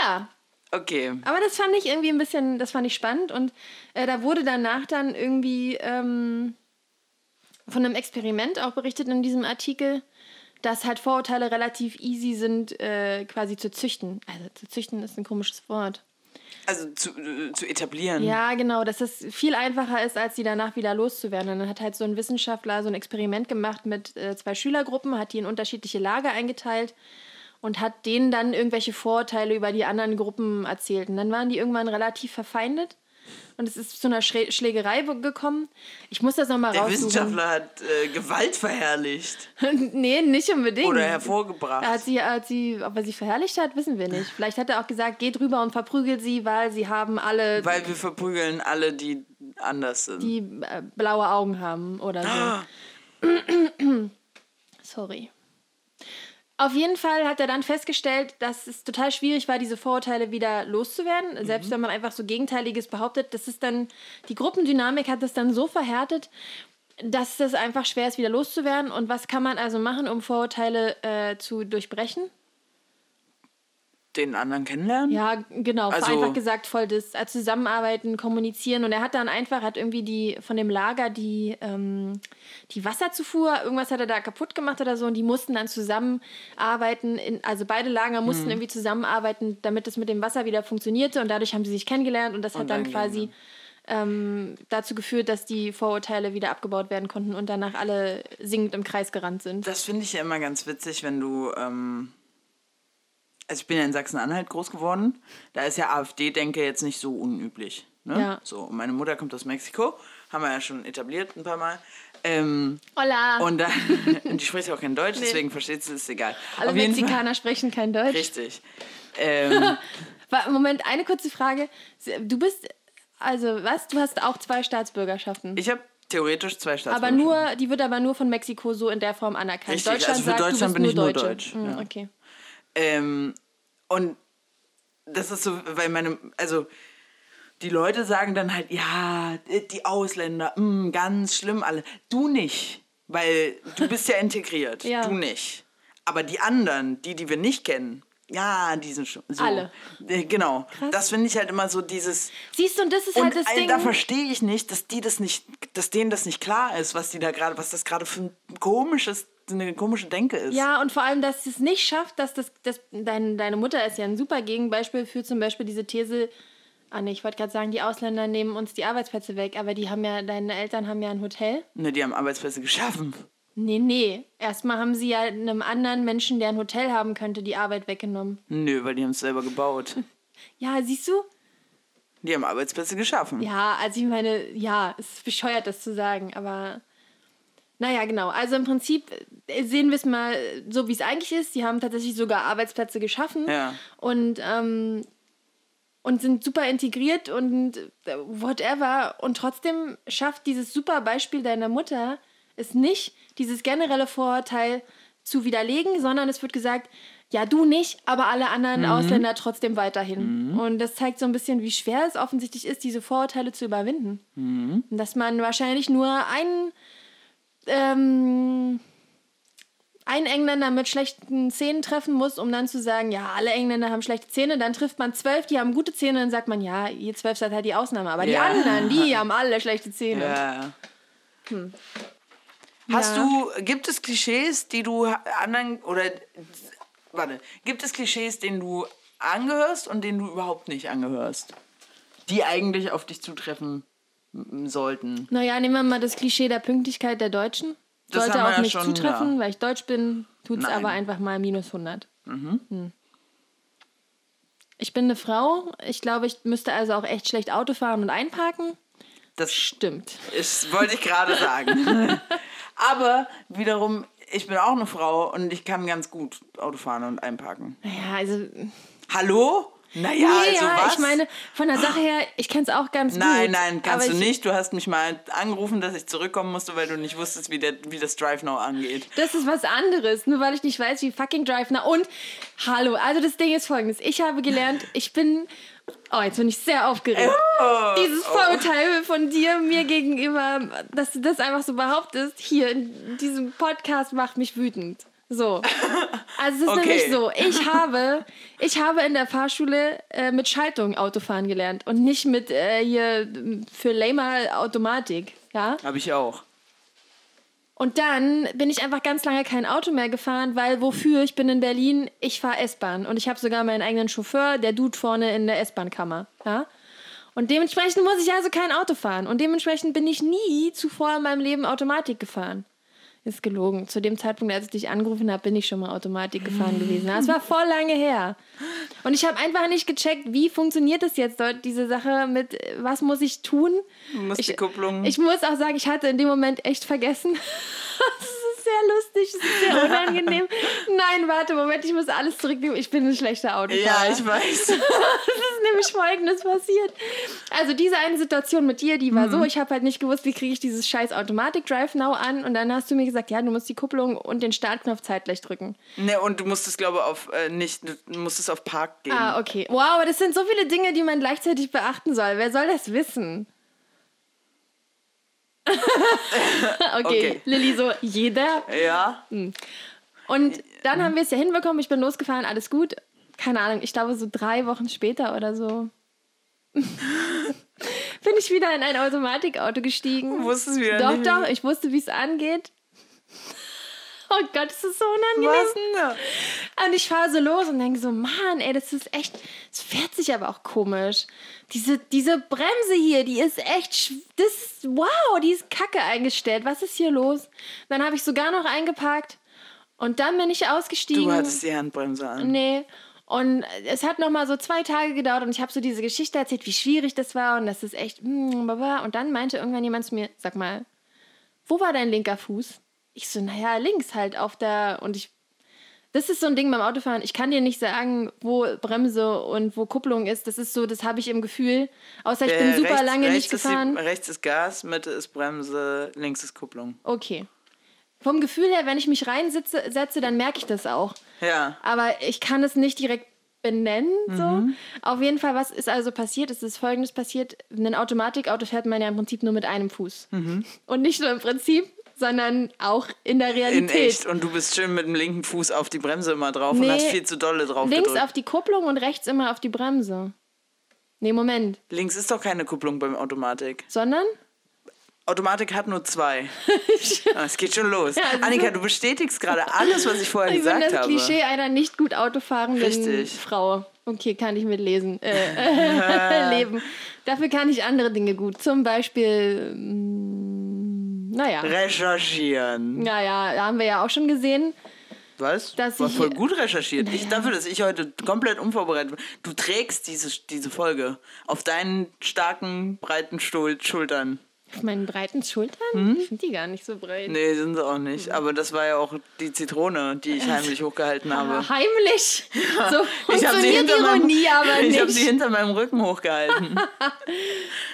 ja, Okay. aber das fand ich irgendwie ein bisschen, das fand ich spannend und äh, da wurde danach dann irgendwie ähm, von einem Experiment auch berichtet in diesem Artikel, dass halt Vorurteile relativ easy sind, äh, quasi zu züchten. Also zu züchten ist ein komisches Wort. Also zu, äh, zu etablieren. Ja, genau, dass es viel einfacher ist, als die danach wieder loszuwerden. Und dann hat halt so ein Wissenschaftler so ein Experiment gemacht mit äh, zwei Schülergruppen, hat die in unterschiedliche Lager eingeteilt und hat denen dann irgendwelche Vorurteile über die anderen Gruppen erzählt. Und dann waren die irgendwann relativ verfeindet und es ist zu einer Schrä Schlägerei gekommen. Ich muss das nochmal Der raussuchen. Wissenschaftler hat äh, Gewalt verherrlicht nee, nicht unbedingt. oder hervorgebracht. Er hat sie, hat sie, ob er sie verherrlicht hat, wissen wir nicht. Vielleicht hat er auch gesagt, geht rüber und verprügelt sie, weil sie haben alle Weil wir verprügeln alle, die anders sind. die äh, blaue Augen haben oder so. Ah, Sorry. Auf jeden Fall hat er dann festgestellt, dass es total schwierig war, diese Vorurteile wieder loszuwerden. Selbst wenn man einfach so Gegenteiliges behauptet, das ist dann, die Gruppendynamik hat das dann so verhärtet, dass es einfach schwer ist, wieder loszuwerden. Und was kann man also machen, um Vorurteile äh, zu durchbrechen? Den anderen kennenlernen? Ja, genau. Also- einfach gesagt, voll das äh, Zusammenarbeiten, kommunizieren. Und er hat dann einfach, hat irgendwie die von dem Lager die, ähm, die Wasserzufuhr, irgendwas hat er da kaputt gemacht oder so. Und die mussten dann zusammenarbeiten. In, also beide Lager mussten Mhm. irgendwie zusammenarbeiten, damit es mit dem Wasser wieder funktionierte. Und dadurch haben sie sich kennengelernt. Und das hat Und dann dann quasi ähm, dazu geführt, dass die Vorurteile wieder abgebaut werden konnten und danach alle singend im Kreis gerannt sind. Das finde ich ja immer ganz witzig, wenn du. Ähm, also ich bin ja in Sachsen-Anhalt groß geworden. Da ist ja AfD-Denke jetzt nicht so unüblich. Ne? Ja. So, und meine Mutter kommt aus Mexiko. Haben wir ja schon etabliert ein paar Mal. Ähm, Hola! und dann, und die spricht auch kein Deutsch, deswegen versteht sie es egal. Alle Auf Mexikaner sprechen kein Deutsch. Richtig. Ähm, Moment, eine kurze Frage. Du bist, also was? Du hast auch zwei Staatsbürgerschaften. ich habe theoretisch zwei aber Staatsbürgerschaften. nur, die wird aber nur von Mexiko so in der Form anerkannt. Richtig, Deutschland also für sagt, Deutschland du bin ich nur Deutsche. Deutsch, Hm, ja. Okay. Ähm, und das ist so, weil meine, also die Leute sagen dann halt, ja, die Ausländer, mh, ganz schlimm alle. Du nicht, weil du bist ja integriert. Ja. Du nicht. Aber die anderen, die, die wir nicht kennen, ja, die sind schon so. Alle. Äh, Genau. Das finde ich halt immer so dieses. Siehst du, und das ist Und halt das äh, Ding. da verstehe ich nicht, dass die das nicht, dass denen das nicht klar ist, was die da gerade, was das gerade für ein komisches, eine komische Denke ist. Ja, und vor allem, dass es nicht schafft, dass das, das dein, deine Mutter ist ja ein super Gegenbeispiel für zum Beispiel diese These, Ah nee, ich wollte gerade sagen, die Ausländer nehmen uns die Arbeitsplätze weg, aber die haben ja, deine Eltern haben ja ein Hotel. Ne, die haben Arbeitsplätze geschaffen. Nee, nee. Erstmal haben sie ja einem anderen Menschen, der ein Hotel haben könnte, die Arbeit weggenommen. Nö, weil die haben es selber gebaut. Ja, siehst du? Die haben Arbeitsplätze geschaffen. Ja, also ich meine, ja, es ist bescheuert, das zu sagen, aber naja, genau. Also im Prinzip äh, sehen wir es mal so, wie es eigentlich ist. Die haben tatsächlich sogar Arbeitsplätze geschaffen Ja. und, ähm, und sind super integriert und äh, whatever. Und trotzdem schafft dieses super Beispiel deiner Mutter es nicht, dieses generelle Vorurteil zu widerlegen, sondern es wird gesagt, ja, du nicht, aber alle anderen Ausländer trotzdem weiterhin. Und das zeigt so ein bisschen, wie schwer es offensichtlich ist, diese Vorurteile zu überwinden. Und dass man wahrscheinlich nur einen, ähm, einen Engländer mit schlechten Zähnen treffen muss, um dann zu sagen, ja, alle Engländer haben schlechte Zähne. Dann trifft man zwölf, die haben gute Zähne, dann sagt man, ja, ihr zwölf seid halt die Ausnahme. Aber die Ja. anderen, die haben alle schlechte Zähne. Ja. Hast Ja. du, gibt es Klischees, die du anderen, oder, warte, gibt es Klischees, denen du angehörst und denen du überhaupt nicht angehörst? Die eigentlich auf dich zutreffen sollten. Naja, nehmen wir mal das Klischee der Pünktlichkeit der Deutschen. Das Sollte auf ja mich schon, zutreffen, ja. weil ich Deutsch bin, tut es aber einfach mal minus 100. Hm. Ich bin eine Frau. Ich glaube, ich müsste also auch echt schlecht Auto fahren und einparken. Das Stimmt. ist, wollte ich gerade sagen. Aber wiederum, ich bin auch eine Frau und ich kann ganz gut Auto fahren und einparken. Naja, also. Hallo? Naja, nee, also ja, was? ich meine, von der Sache her, ich kenne es auch ganz gut. Nein, nein, kannst du ich, nicht. Du hast mich mal angerufen, dass ich zurückkommen musste, weil du nicht wusstest, wie, der, wie das Drive Now angeht. Das ist was anderes, nur weil ich nicht weiß, wie fucking Drive Now. Und, hallo, also das Ding ist folgendes. Ich habe gelernt, ich bin. Oh, jetzt bin ich sehr aufgeregt. Oh, Dieses Vorurteil von dir mir gegenüber, dass du das einfach so behauptest, hier in diesem Podcast macht mich wütend. So. Also es ist Okay. nämlich so, ich habe, ich habe in der Fahrschule äh, mit Schaltung Autofahren gelernt und nicht mit äh, hier für lamer Automatik. Ja? Habe ich auch. Und dann bin ich einfach ganz lange kein Auto mehr gefahren, weil wofür? Ich bin in Berlin, ich fahre S-Bahn und ich habe sogar meinen eigenen Chauffeur, der Dude vorne in der S-Bahn-Kammer. Ja? Und dementsprechend muss ich also kein Auto fahren. Und dementsprechend bin ich nie zuvor in meinem Leben Automatik gefahren. Ist gelogen. Zu dem Zeitpunkt, als ich dich angerufen habe, bin ich schon mal Automatik gefahren gewesen. Das war voll lange her. Und ich habe einfach nicht gecheckt, wie funktioniert das jetzt dort, diese Sache mit, was muss ich tun? Du musst Ich- die Kupplung. Ich muss auch sagen, ich hatte in dem Moment echt vergessen. Ist sehr lustig, das ist sehr unangenehm. Nein, warte, Moment, ich muss alles zurücknehmen. Ich bin ein schlechter Autofahrer. ja, ich weiß. Es ist nämlich folgendes passiert. Also diese eine Situation mit dir, die war so, ich habe halt nicht gewusst, wie kriege ich dieses scheiß Automatic Drive Now an und dann hast du mir gesagt, ja, du musst die Kupplung und den Startknopf zeitgleich drücken. ne, und du musstest, glaube ich, auf äh, nicht, du musstest auf Park gehen. Ah, okay. Wow, aber das sind so viele Dinge, die man gleichzeitig beachten soll. Wer soll das wissen? okay, Okay. Lilly so, jeder. Ja. Und dann haben wir es ja hinbekommen, ich bin losgefahren, alles gut. Keine Ahnung, ich glaube so drei Wochen später oder so bin ich wieder in ein Automatikauto gestiegen. Du wusstest wieder Doch, nicht. doch, ich wusste, wie es angeht. Oh Gott, das ist so unangenehm. Was denn da? Und ich fahre so los und denke so, Mann, ey, das ist echt, es fährt sich aber auch komisch. Diese, diese Bremse hier, die ist echt, das, ist- wow, die ist kacke eingestellt. Was ist hier los? Dann habe ich sogar noch eingeparkt und dann bin ich ausgestiegen. Du hattest die Handbremse an. Nee. Und es hat noch mal so zwei Tage gedauert und ich habe so diese Geschichte erzählt, wie schwierig das war und das ist echt. mm. Und dann meinte irgendwann jemand zu mir, sag mal, wo war dein linker Fuß? Ich so, naja, links halt auf der. Und ich. Das ist so ein Ding beim Autofahren. Ich kann dir nicht sagen, wo Bremse und wo Kupplung ist. Das ist so, das habe ich im Gefühl. Außer ich bin Äh, super rechts- lange rechts nicht ist die- gefahren. rechts ist Gas, Mitte ist Bremse, links ist Kupplung. Okay. Vom Gefühl her, wenn ich mich reinsetze, setze, dann merke ich das auch. Ja. aber ich kann es nicht direkt benennen. So. Mhm. Auf jeden Fall, was ist also passiert? Es ist folgendes passiert. Ein Automatikauto fährt man ja im Prinzip nur mit einem Fuß. Und nicht nur im Prinzip, sondern auch in der Mhm. In Realität. echt. Und du bist schön mit dem linken Fuß auf die Bremse immer drauf und Nee. hast viel zu dolle drauf Links gedrückt. auf die Kupplung und rechts immer auf die Bremse. Nee, Moment. Links ist doch keine Kupplung beim Automatik. Sondern? Automatik hat nur zwei. Ah, Es geht schon los. Ja, also Annika, du bestätigst gerade alles, was ich vorher Ich bin gesagt das habe. Klischee einer nicht gut autofahrenden Richtig. Frau. Okay, kann ich mitlesen. Äh, leben. Dafür kann ich andere Dinge gut. Zum Beispiel, mm, naja. Recherchieren. Naja, da haben wir ja auch schon gesehen. Was? Dass War ich- voll gut recherchiert. Ich, dafür, dass ich heute komplett unvorbereitet bin. Du trägst diese, diese Folge auf deinen starken, breiten Stuhl, Schultern. Auf meinen breiten Schultern? Ich finde die gar nicht so breit. Nee, sind sie auch nicht. Aber das war ja auch die Zitrone, die ich heimlich hochgehalten habe. Heimlich. So Ich habe sie, funktioniert hinter meinem- Ironie aber ich hab nicht. sie hinter meinem Rücken hochgehalten.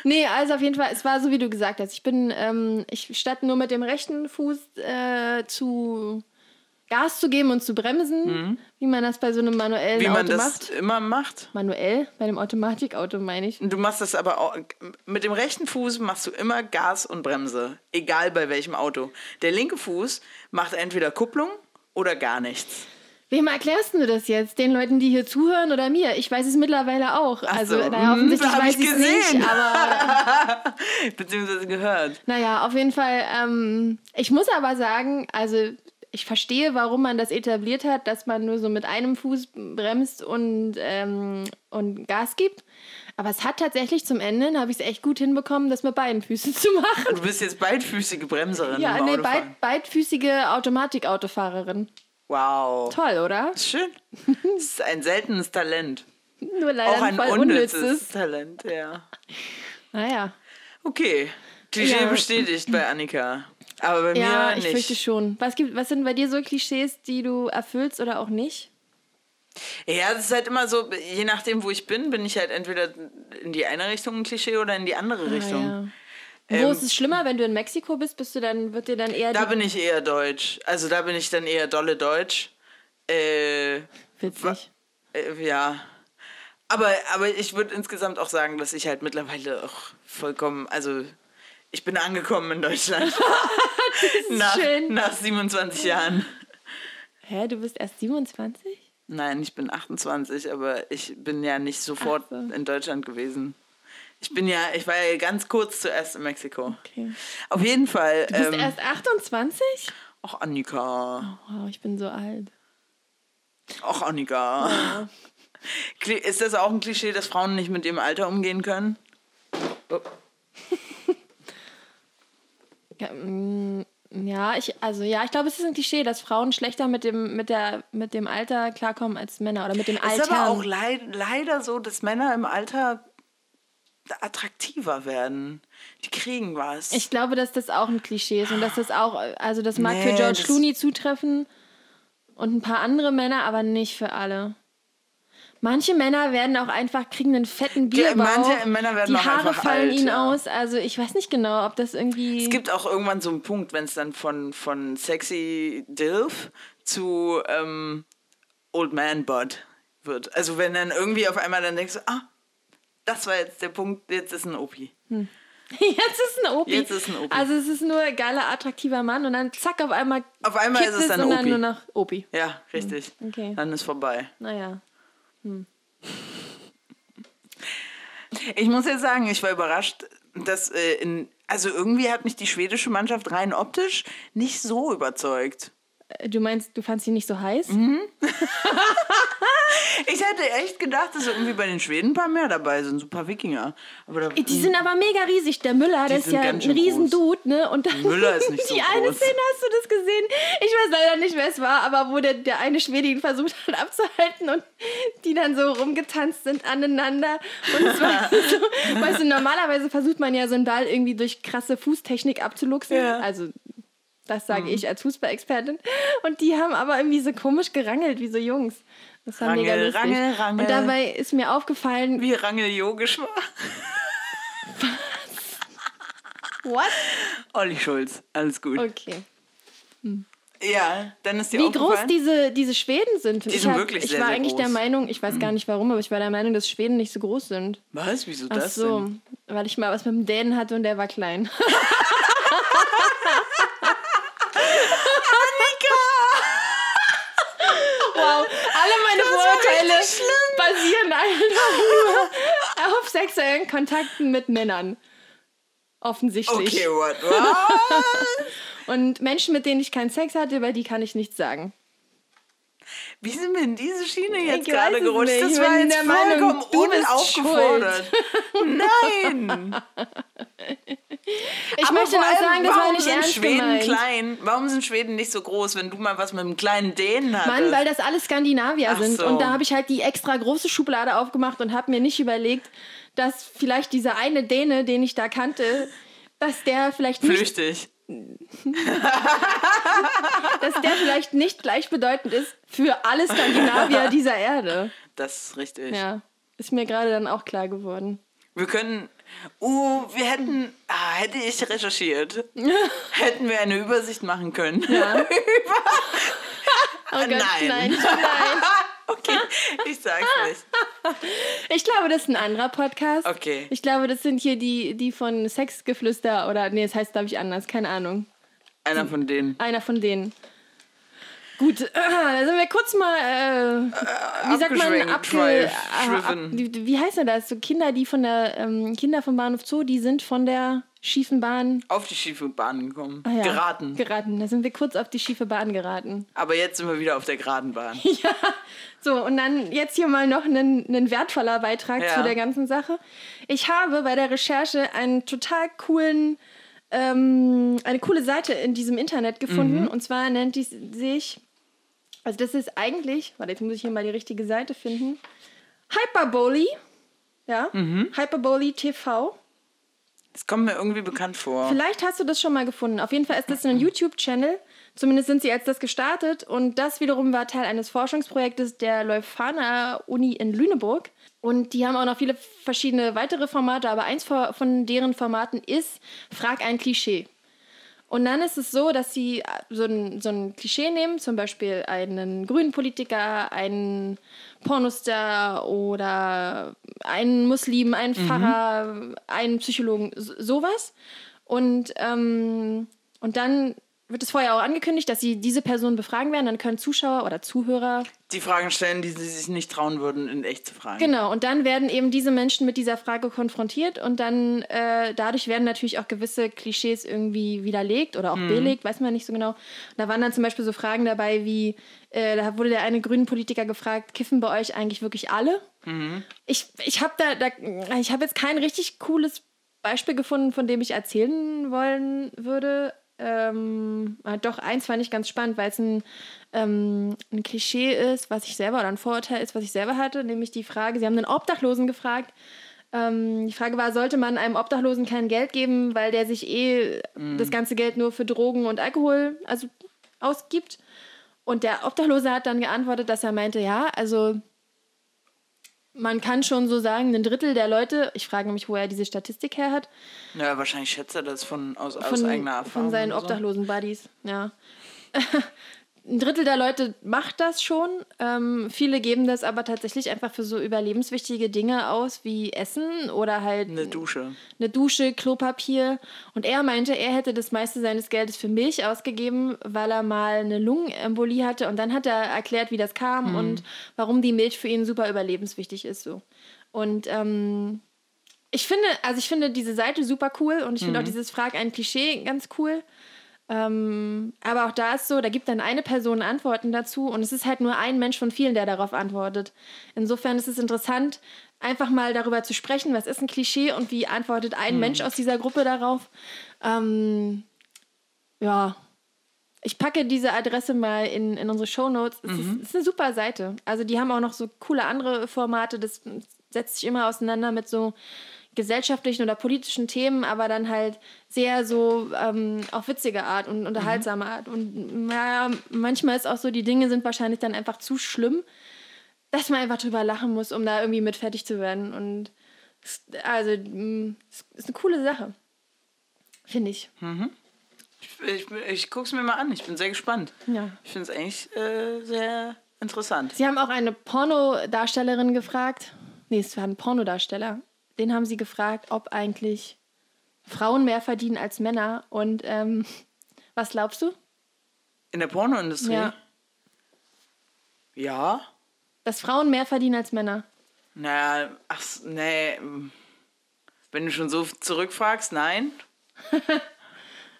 Nee, also auf jeden Fall, es war so, wie du gesagt hast. Ich bin, ähm, ich statt nur mit dem rechten Fuß äh, zu Gas zu geben und zu bremsen, wie man das bei so einem manuellen Mhm. Wie man Auto das macht. immer macht. Manuell, bei dem Automatikauto meine ich. Du machst das aber auch, mit dem rechten Fuß machst du immer Gas und Bremse, egal bei welchem Auto. Der linke Fuß macht entweder Kupplung oder gar nichts. Wem erklärst du das jetzt? Den Leuten, die hier zuhören oder mir? Ich weiß es mittlerweile auch. Also, so. naja, Hm, offensichtlich hab weiß ich es gesehen. nicht, aber Beziehungsweise gehört. Naja, auf jeden Fall. Ähm, ich muss aber sagen, also ich verstehe, warum man das etabliert hat, dass man nur so mit einem Fuß bremst und, ähm, und Gas gibt. Aber es hat tatsächlich zum Ende, habe ich es echt gut hinbekommen, das mit beiden Füßen zu machen. Du bist jetzt beidfüßige Bremserin Ja, nee, beid, beidfüßige Automatikautofahrerin. Wow. Toll, oder? Schön. Das ist ein seltenes Talent. Nur leider Auch ein voll unnützes unnützes. Talent, ja. Naja. Okay. Klischee Ja. bestätigt bei Annika. Aber bei Ja, mir ich nicht. fürchte schon. Was, gibt, was sind bei dir so Klischees, die du erfüllst oder auch nicht? Ja, es ist halt immer so, je nachdem, wo ich bin, bin ich halt entweder in die eine Richtung ein Klischee oder in die andere Richtung. Ah, ja. Wo Ähm, ist es schlimmer, wenn du in Mexiko bist, bist du dann, wird dir dann eher Da bin ich eher deutsch. Also da bin ich dann eher dolle deutsch. Äh, Witzig. äh, ja. Aber, aber ich würde insgesamt auch sagen, dass ich halt mittlerweile auch vollkommen, also ich bin angekommen in Deutschland. nach, schön. nach 27 Jahren. Hä, du bist erst 27? Nein, ich bin 28, aber ich bin ja nicht sofort so. in Deutschland gewesen. Ich bin ja, ich war ja ganz kurz zuerst in Mexiko. Okay. Auf jeden Fall. Du bist ähm, erst 28? Ach, Annika. Wow, ich bin so alt. Ach, Annika. Kli- Ist das auch ein Klischee, dass Frauen nicht mit ihrem Alter umgehen können? Oh. Ja, ich, also ja, ich glaube, es ist ein Klischee, dass Frauen schlechter mit dem, mit der, mit dem Alter klarkommen als Männer oder mit dem Es Alter. ist aber auch leid, leider so, dass Männer im Alter attraktiver werden. Die kriegen was. Ich glaube, dass das auch ein Klischee ist und dass das auch, also das mag Nee, für George Clooney zutreffen und ein paar andere Männer, aber nicht für alle. Manche Männer werden auch einfach, kriegen einen fetten Ja, Bierbauch. manche Männer werden Die auch Haare einfach fallen alt, ihnen ja. aus. Also ich weiß nicht genau, ob das irgendwie... Es gibt auch irgendwann so einen Punkt, wenn es dann von, von sexy Dilf zu ähm, Old Man Bud wird. Also wenn dann irgendwie auf einmal dann denkst du, ah, das war jetzt der Punkt, jetzt ist ein Opi. Jetzt ist ein Opi. Jetzt ist ein Opi. Also es ist nur ein geiler, attraktiver Mann und dann zack, auf einmal Auf einmal ist es dann und dann Opi. nur noch Opi. Ja, richtig. Okay. Dann ist vorbei. Naja. Ich muss jetzt sagen, ich war überrascht, dass äh, in, also irgendwie hat mich die schwedische Mannschaft rein optisch nicht so überzeugt. Du meinst, du fandst ihn nicht so heiß? Mhm. Ich hätte echt gedacht, dass irgendwie bei den Schweden ein paar mehr dabei sind, so ein paar Wikinger. Aber da, Die sind aber mega riesig. Der Müller, der ist ja ein ganz schön riesen groß. Dude, ne? Und dann Müller ist nicht so Die eine groß. Szene, hast du das gesehen? Ich weiß leider nicht, wer es war, aber wo der, der eine Schwede ihn versucht hat abzuhalten und die dann so rumgetanzt sind aneinander. Und es war so, weißt du, normalerweise versucht man ja so einen Ball irgendwie durch krasse Fußtechnik abzuluxen. Ja. Also das sage ich als Fußballexpertin. Und die haben aber irgendwie so komisch gerangelt, wie so Jungs. Das war mega Rangel, lustig. Rangel, Rangel. Und dabei ist mir aufgefallen, wie Rangel yogisch war. what? Olli Schulz, alles gut. Okay. Ja, dann ist dir Wie groß diese, diese Schweden sind. Die ich sind hab, wirklich Ich sehr, war sehr eigentlich groß. der Meinung, ich weiß gar nicht warum, aber ich war der Meinung, dass Schweden nicht so groß sind. Was? Wieso Ach das so, denn? weil ich mal was mit dem Dänen hatte und der war klein. Wow, alle meine Vorurteile basieren einfach nur auf sexuellen Kontakten mit Männern. Offensichtlich. Okay, what? what? Und Menschen, mit denen ich keinen Sex hatte, über die kann ich nichts sagen. Wie sind wir in diese Schiene jetzt Ich gerade gerutscht? nicht. Das Ich war jetzt vollkommen unaufgefordert. Nein! Ich Aber möchte allem, sagen, das war warum nicht sind ernst Schweden gemeint. klein? Warum sind Schweden nicht so groß, wenn du mal was mit einem kleinen Dänen hattest? Mann, weil das alles Skandinavier Ach sind. so. Und da habe ich halt die extra große Schublade aufgemacht und habe mir nicht überlegt, dass vielleicht dieser eine Däne, den ich da kannte, dass der vielleicht nicht, Flüchtig. dass der vielleicht nicht gleichbedeutend ist für alle Skandinavier dieser Erde. Das ist richtig. Ja, ist mir gerade dann auch klar geworden. Wir können. Uh, wir hätten. Ah, hätte ich recherchiert. hätten wir eine Übersicht machen können. Ja. Oh Gott, Nein. nein, nein. Okay, ich sag's nicht. Ich glaube, das ist ein anderer Podcast. Okay. Ich glaube, das sind hier die, die von Sexgeflüster oder nee, es heißt, glaube ich, anders, keine Ahnung. Einer von denen. Einer von denen. Gut, äh, da sind wir kurz mal, äh, wie sagt man, abge, schweif- äh, ab, wie, heißt denn das? So Kinder, die von der, ähm, Kinder vom Bahnhof Zoo, die sind von der schiefen Bahn Auf die schiefe Bahn gekommen. ah ja, Geraten. Geraten, da sind wir kurz auf die schiefe Bahn geraten. Aber jetzt sind wir wieder auf der geraden Bahn. Ja, so, und dann jetzt hier mal noch ein, ein wertvoller Beitrag Ja. zu der ganzen Sache. Ich habe bei der Recherche einen total coolen, ähm, eine coole Seite in diesem Internet gefunden. Und zwar nennt die sich, also das ist eigentlich, warte, jetzt muss ich hier mal die richtige Seite finden. Hyperbole, ja, Hyperbole TV. Das kommt mir irgendwie bekannt vor. Vielleicht hast du das schon mal gefunden. Auf jeden Fall ist das ein YouTube-Channel. Zumindest sind sie als das gestartet. Und das wiederum war Teil eines Forschungsprojektes der Leuphana Uni in Lüneburg. Und die haben auch noch viele verschiedene weitere Formate, aber eins von deren Formaten ist Frag ein Klischee. Und dann ist es so, dass sie äh, so ein, so ein Klischee nehmen, zum Beispiel einen grünen Politiker, einen Pornostar oder einen Muslim, einen Pfarrer, einen Psychologen, so- sowas. Und, ähm, und dann wird es vorher auch angekündigt, dass sie diese Person befragen werden. Dann können Zuschauer oder Zuhörer Die Fragen stellen, die sie sich nicht trauen würden, in echt zu fragen. Genau, und dann werden eben diese Menschen mit dieser Frage konfrontiert und dann äh, dadurch werden natürlich auch gewisse Klischees irgendwie widerlegt oder auch belegt, weiß man nicht so genau. Da waren dann zum Beispiel so Fragen dabei wie, äh, da wurde der eine grünen Politiker gefragt, kiffen bei euch eigentlich wirklich alle? Ich, ich habe da, da, ich habe jetzt kein richtig cooles Beispiel gefunden, von dem ich erzählen wollen würde. Ähm, äh, doch, eins fand ich ganz spannend, weil es ein, ähm, ein Klischee ist, was ich selber, oder ein Vorurteil ist, was ich selber hatte, nämlich die Frage, sie haben einen Obdachlosen gefragt, ähm, die Frage war, sollte man einem Obdachlosen kein Geld geben, weil der sich eh das ganze Geld nur für Drogen und Alkohol also ausgibt? Und der Obdachlose hat dann geantwortet, dass er meinte, ja, also man kann schon so sagen, ein Drittel der Leute, ich frage mich, wo er diese Statistik her hat, Ja, wahrscheinlich schätzt er das von, aus, aus von, eigener Erfahrung. von seinen so. obdachlosen Buddies, ja. Ein Drittel der Leute macht das schon. Ähm, viele geben das aber tatsächlich einfach für so überlebenswichtige Dinge aus, wie Essen oder halt Eine Dusche. eine Dusche, Klopapier. Und er meinte, er hätte das meiste seines Geldes für Milch ausgegeben, weil er mal eine Lungenembolie hatte. Und dann hat er erklärt, wie das kam und warum die Milch für ihn super überlebenswichtig ist. So. Und ähm, ich finde, also ich finde diese Seite super cool und ich finde auch dieses Frag ein Klischee ganz cool. Ähm, aber auch da ist so, da gibt dann eine Person Antworten dazu und es ist halt nur ein Mensch von vielen, der darauf antwortet. Insofern ist es interessant, einfach mal darüber zu sprechen, was ist ein Klischee und wie antwortet ein Mensch aus dieser Gruppe darauf. Ähm, ja, ich packe diese Adresse mal in, in unsere Shownotes. Es ist, ist eine super Seite. Also die haben auch noch so coole andere Formate. Das setzt sich immer auseinander mit so gesellschaftlichen oder politischen Themen, aber dann halt sehr so ähm, auf witzige Art und unterhaltsame Art. Und naja, manchmal ist auch so, die Dinge sind wahrscheinlich dann einfach zu schlimm, dass man einfach drüber lachen muss, um da irgendwie mit fertig zu werden. Und es- also, mh, es ist eine coole Sache. Finde ich. Ich, ich, ich guck's mir mal an, ich bin sehr gespannt. Ja. Ich finde es eigentlich äh, sehr interessant. Sie haben auch eine Pornodarstellerin gefragt. Nee, es war ein Pornodarsteller. Den haben sie gefragt, ob eigentlich Frauen mehr verdienen als Männer. Und ähm, was glaubst du? In der Pornoindustrie? Ja. Ja. Dass Frauen mehr verdienen als Männer. Naja, ach, nee. Wenn du schon so zurückfragst, nein.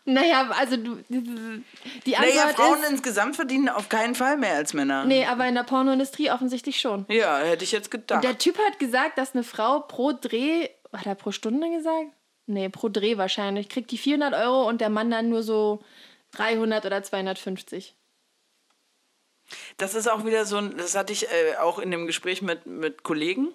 Naja, also du, die Antwort Naja, Frauen ist... insgesamt verdienen auf keinen Fall mehr als Männer. Nee, aber in der Pornoindustrie offensichtlich schon. Ja, hätte ich jetzt gedacht. Der Typ hat gesagt, dass eine Frau pro Dreh, hat er pro Stunde gesagt? Nee, pro Dreh wahrscheinlich, kriegt die 400 Euro und der Mann dann nur so 300 oder 250. Das ist auch wieder so ein, das hatte ich äh, auch in dem Gespräch mit, mit Kollegen.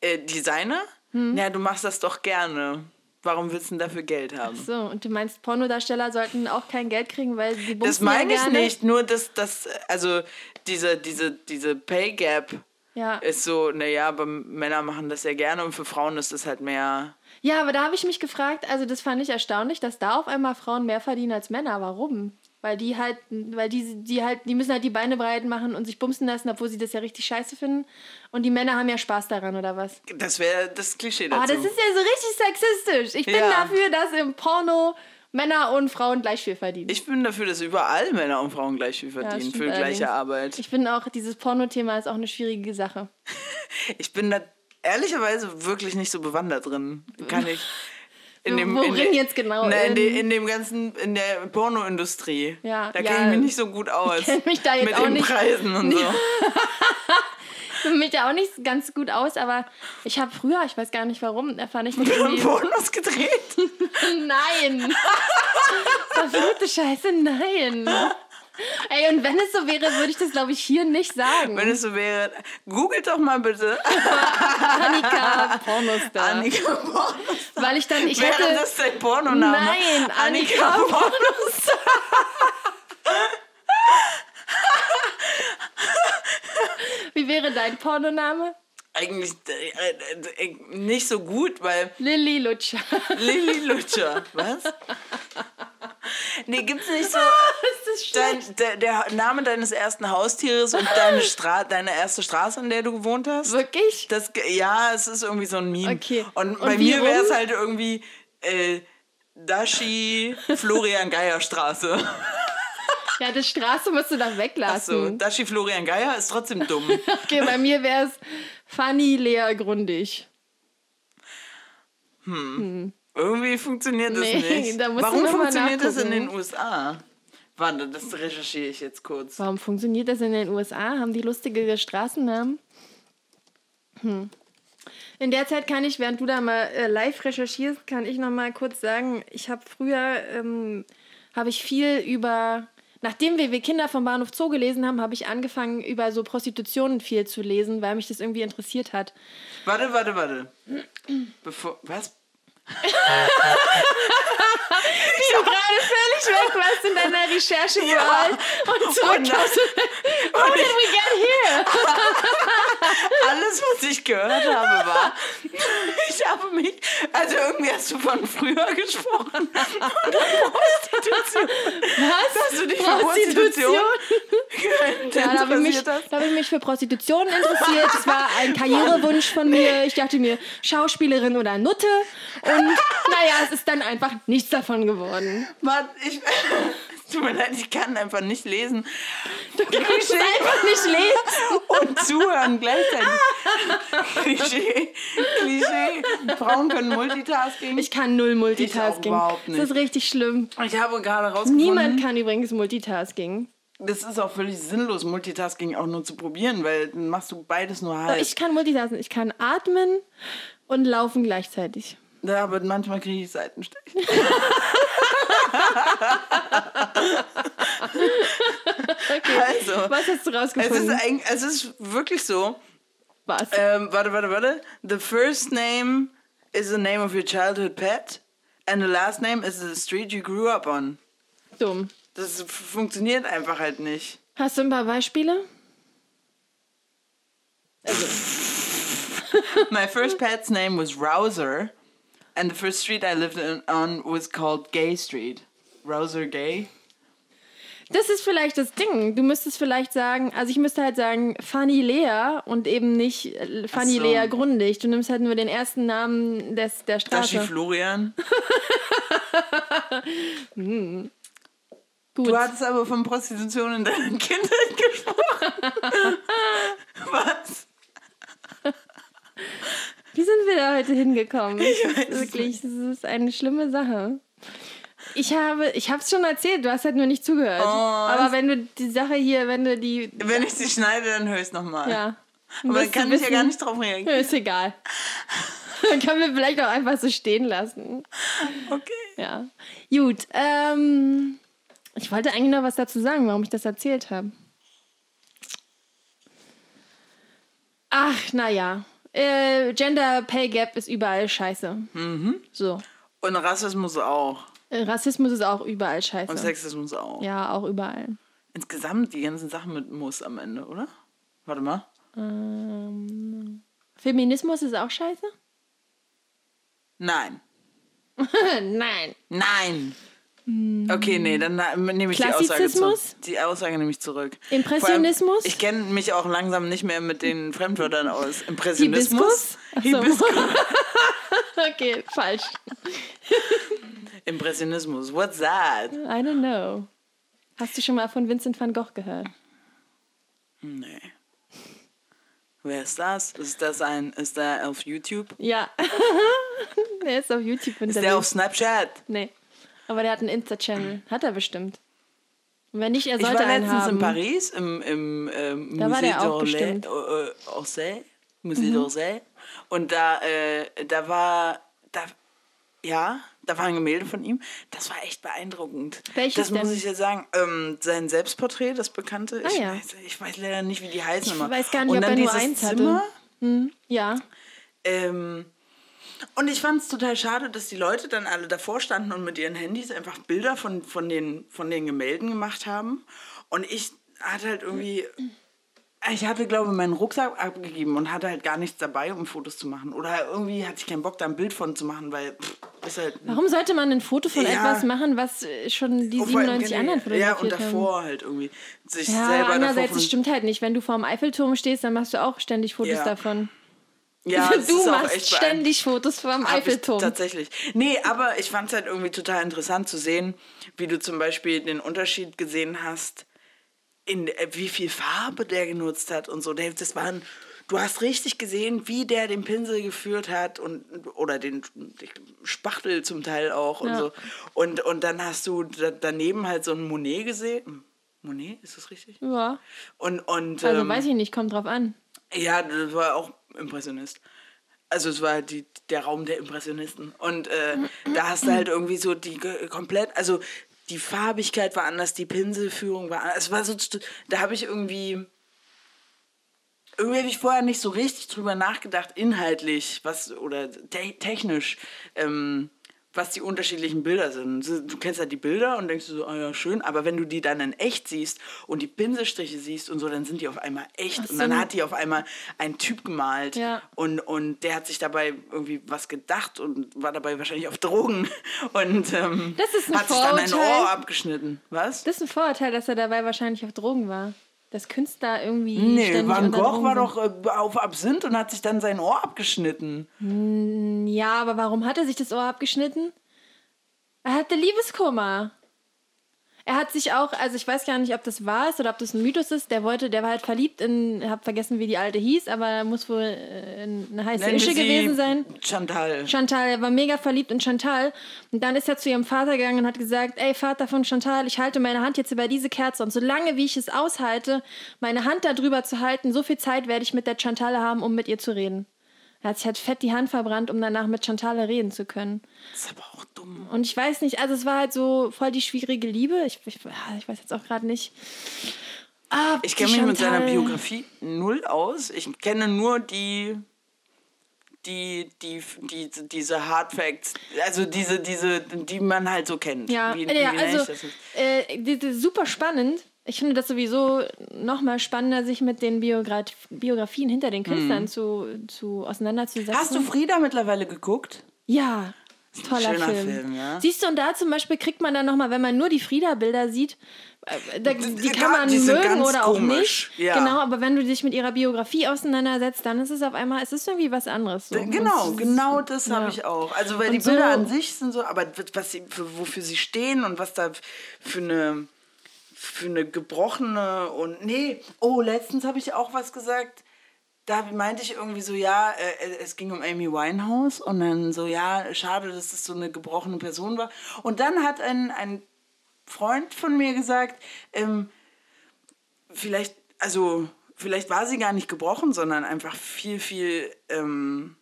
Äh, Designer? Hm. Ja, du machst das doch gerne. Warum willst du denn dafür Geld haben? So, und du meinst, Pornodarsteller sollten auch kein Geld kriegen, weil sie Das bumsen meine ja ich nicht, nur dass das, also diese, diese, diese Pay Gap Ja. ist so, naja, aber Männer machen das ja gerne und für Frauen ist das halt mehr. ja, aber da habe ich mich gefragt, also das fand ich erstaunlich, dass da auf einmal Frauen mehr verdienen als Männer. Warum? Weil die halt, weil die, die halt, die müssen halt die Beine breit machen und sich bumsen lassen, obwohl sie das ja richtig scheiße finden. Und die Männer haben ja Spaß daran, oder was? Das wäre das Klischee dazu. Oh, das ist ja so richtig sexistisch. Ich bin Ja. dafür, dass im Porno Männer und Frauen gleich viel verdienen. ich bin dafür, dass überall Männer und Frauen gleich viel verdienen stimmt für gleiche allerdings. Arbeit. Ich finde auch, dieses Porno-Thema ist auch eine schwierige Sache. Ich bin da ehrlicherweise wirklich nicht so bewandert drin. Kann ich. In dem, Worin in jetzt genau? Na, in, In- in dem ganzen, in der Pornoindustrie. Ja, da ja. kenne ich mich nicht so gut aus. kenn mich da jetzt Mit auch den nicht- Preisen und so. Ich kenne mich da auch nicht ganz gut aus, aber ich habe früher, ich weiß gar nicht warum, da fand ich haben irgendwie... Pornos gedreht. Nein! Verfluchte Scheiße, nein! Ey, und wenn es so wäre, würde ich das, glaube ich, hier nicht sagen. Wenn es so wäre, googelt doch mal bitte Annika Pornostar. Annika Pornos. Weil ich dann, ich Wäre hätte... das dein Pornoname? Nein, Annika Pornos. Wie wäre dein Pornoname? Eigentlich äh, äh, nicht so gut, weil Lilly Lutscher. Lilly Lutscher. Was? Nee, gibt's nicht so. Dein, der, der Name deines ersten Haustieres und deine, Stra deine erste Straße, in der du gewohnt hast? Wirklich? Das, ja, es ist irgendwie so ein Meme. Okay. Und Und bei wie mir wäre es halt irgendwie äh, Dashi Florian Geier Straße. Ja, das Straße musst du So, weglassen. Dashi Florian Geier ist trotzdem dumm. Okay, bei mir wäre es Fanny Lea Grundig. Irgendwie funktioniert das Nee, nicht. da Warum funktioniert das in den. USA? Warte, das recherchiere ich jetzt kurz. Warum funktioniert das in den USA? Haben die lustige Straßennamen? Hm. In der Zeit kann ich, während du da mal äh, live recherchierst, kann ich noch mal kurz sagen, ich habe früher, ähm, habe ich viel über, nachdem wir, wir Kinder vom Bahnhof Zoo gelesen haben, habe ich angefangen, über so Prostitution viel zu lesen, weil mich das irgendwie interessiert hat. Warte, warte, warte. Bevor. Was? Wie du gerade völlig weg warst in deiner Recherche Ja. und zurück Und- hast. How did we get here? Alles, was ich gehört habe, war, ich habe mich, also irgendwie hast du von früher gesprochen und dann Prostitution. Was? Hast du dich für Prostitution Ja, da habe ich, mich- da hab ich mich für Prostitution interessiert. Das war ein Karrierewunsch von mir. Ich dachte mir, Schauspielerin oder Nutte. Und naja, es ist dann einfach nichts davon geworden. Mann, ich, tut mir leid, ich kann einfach nicht lesen Du kannst einfach nicht lesen. und zuhören gleichzeitig. Klischee, Klischee. Frauen können Multitasking. Ich kann null Multitasking. Ich auch überhaupt Das ist richtig schlimm. ich habe gerade rausgefunden, Niemand kann übrigens Multitasking. Das ist auch völlig sinnlos, Multitasking auch nur zu probieren, weil dann machst du beides nur halb. Ich kann Multitasking. Ich kann atmen und laufen gleichzeitig. Ja, aber manchmal kriege ich Seitenstich. Okay. Also, Was hast du es ist, rausgefunden? es ist wirklich so. Was? Ähm, warte, warte, warte. The first name is the name of your childhood pet. And the last name is the street you grew up on. Dumm. Das funktioniert einfach halt nicht. Hast du ein paar Beispiele? My first pet's name was Rouser. And the first street I lived in, on was called Gay Street. Rouser Gay? Das ist vielleicht das Ding. Du müsstest vielleicht sagen, also ich müsste halt sagen Fanny Lea und eben nicht äh, Fanny so. Lea Grundig. Du nimmst halt nur den ersten Namen des, der Dashi Straße. Florian. Gut. Du hattest aber von Prostitution in deiner Kindheit gesprochen. Was? Wie sind wir da heute hingekommen? Ich weiß wirklich, das ist eine schlimme Sache. ich habe, ich habe es schon erzählt, du hast halt nur nicht zugehört. Oh, Aber wenn du die Sache hier, wenn du die, Wenn ich sie schneide, dann höre ich es nochmal. ja. Aber dann kann ich ja gar nicht drauf reagieren. Ist egal. Dann können wir vielleicht auch einfach so stehen lassen. Okay. Ja. Gut. Ähm, ich wollte eigentlich noch was dazu sagen, warum ich das erzählt habe. Ach, naja. Äh, Gender Pay Gap ist überall scheiße. Mhm. So. Und Rassismus auch. Äh, Rassismus ist auch überall scheiße. Und Sexismus auch. Ja, auch überall. Insgesamt die ganzen Sachen mit Muss am Ende, oder? Warte mal. Ähm, Feminismus ist auch scheiße? Nein. Nein. Nein. Okay, nee, dann nehme ich die Aussage zurück. Die Aussage nehme ich zurück. Impressionismus? Allem, ich kenne mich auch langsam nicht mehr mit den Fremdwörtern aus. Impressionismus? Hibiskus? So. Okay, falsch. Impressionismus. What's that? I don't know. Hast du schon mal von Vincent van Gogh gehört? Nee. Wer ist das? Ist das ein, ist der auf YouTube? Ja. der ist auf YouTube Ist der auf. Snapchat? Nee. Aber der hat einen Insta-Channel. Hat er bestimmt. Und wenn nicht, er Ich sollte war einen letztens haben. in Paris im, im ähm, Da war Musée d'Orsay, Musée Mhm. d'Orsay. Und da, äh, da war, da, ja, da war ein Gemälde von ihm. Das war echt beeindruckend. Welches das muss denn? ich ja sagen. Ähm, sein Selbstporträt, das bekannte. Ah, ich, ja. weiß, ich weiß leider nicht, wie die heißen Ich immer. weiß gar nicht, Und ob er nur eins hatte. Zimmer, Hm, ja. ähm, und ich fand es total schade, dass die Leute dann alle davor standen und mit ihren Handys einfach Bilder von, von, den, von den Gemälden gemacht haben. Und ich hatte halt irgendwie. Ich hatte, glaube ich, meinen Rucksack abgegeben und hatte halt gar nichts dabei, um Fotos zu machen. Oder irgendwie hatte ich keinen Bock, da ein Bild von zu machen, weil pff, ist halt. Warum sollte man ein Foto von Ja. etwas machen, was äh, schon die Oh, vor allem 97 keine- anderen fotografiert Ja, und haben? davor halt irgendwie. Sich Ja, selber andererseits, davor das stimmt halt nicht. Wenn du vor dem Eiffelturm stehst, dann machst du auch ständig Fotos Ja. davon. Ja, du machst ständig Fotos vom Eiffelturm. Tatsächlich. Nee, aber ich fand es halt irgendwie total interessant zu sehen, wie du zum Beispiel den Unterschied gesehen hast, in äh, wie viel Farbe der genutzt hat und so. Das waren, du hast richtig gesehen, wie der den Pinsel geführt hat und oder den Spachtel zum Teil auch und Ja. so. Und, und dann hast du da, daneben halt so ein Monet gesehen. Monet, ist das richtig? Ja. Und, und Also ähm, weiß ich nicht, kommt drauf an. Ja, das war auch Impressionist. Also es war die, der Raum der Impressionisten. Und äh, da hast du halt irgendwie so die komplett, also die Farbigkeit war anders, die Pinselführung war anders. Es war so, da habe ich irgendwie, irgendwie habe ich vorher nicht so richtig drüber nachgedacht, inhaltlich, was, oder te technisch, ähm, was die unterschiedlichen Bilder sind. Du kennst halt die Bilder und denkst du so, ah ja, schön, aber wenn du die dann in echt siehst und die Pinselstriche siehst und so, dann sind die auf einmal echt. Ach Und dann so. hat die auf einmal ein Typ gemalt Ja. und, und der hat sich dabei irgendwie was gedacht und war dabei wahrscheinlich auf Drogen und ähm, Das ist ein hat sich dann ein Vorurteil. Ohr abgeschnitten. Was? Das ist ein Vorurteil, dass er dabei wahrscheinlich auf Drogen war. Dass Künstler irgendwie. Nee, Van Gogh war doch äh, auf Absinth und hat sich dann sein Ohr abgeschnitten. Ja, aber warum hat er sich das Ohr abgeschnitten? Er hatte Liebeskummer. Er hat sich auch, also ich weiß gar nicht, ob das wahr ist oder ob das ein Mythos ist. Der wollte, der war halt verliebt in, ich hab vergessen, wie die alte hieß, aber muss wohl äh, eine heiße Nennen Ische sie gewesen sein. Chantal. Chantal, er war mega verliebt in Chantal. Und dann ist er zu ihrem Vater gegangen und hat gesagt, ey Vater von Chantal, ich halte meine Hand jetzt über diese Kerze und solange wie ich es aushalte, meine Hand da drüber zu halten, so viel Zeit werde ich mit der Chantal haben, um mit ihr zu reden. Er hat sich halt fett die Hand verbrannt, um danach mit Chantal reden zu können. Das ist aber auch dumm. Und ich weiß nicht, also es war halt so voll die schwierige Liebe. Ich, ich, ich weiß jetzt auch gerade nicht. Ah, Ich kenne mich mit seiner Chantal- Biografie null aus. Ich kenne nur die, die, die, die, diese Hard Facts, also diese, diese, die man halt so kennt. Ja, wie, ja wie also äh, die- die- super spannend. Ich finde das sowieso noch mal spannender, sich mit den Biogra Biografien hinter den Künstlern zu, zu auseinanderzusetzen. Mhm. Hast du Frieda mittlerweile geguckt? Ja, toller Schöner Film. Film, ja. Siehst du, und da zum Beispiel kriegt man dann noch mal, wenn man nur die Frieda-Bilder sieht, äh, da, die kann man die mögen oder auch komisch, nicht. ja. Genau, aber wenn du dich mit ihrer Biografie auseinandersetzt, dann ist es auf einmal, es ist irgendwie was anderes. So. Genau, Und genau das habe ja. ich auch. Also weil Und die Bilder so- an sich sind so, aber was sie, für, wofür sie stehen und was da für eine für eine gebrochene und nee, oh, letztens habe ich auch was gesagt. da meinte ich irgendwie so, ja, äh, es ging um Amy Winehouse und dann so, ja, schade, dass das so eine gebrochene Person war. Und dann hat ein, ein Freund von mir gesagt, ähm, vielleicht, also vielleicht war sie gar nicht gebrochen, sondern einfach viel, viel ähm,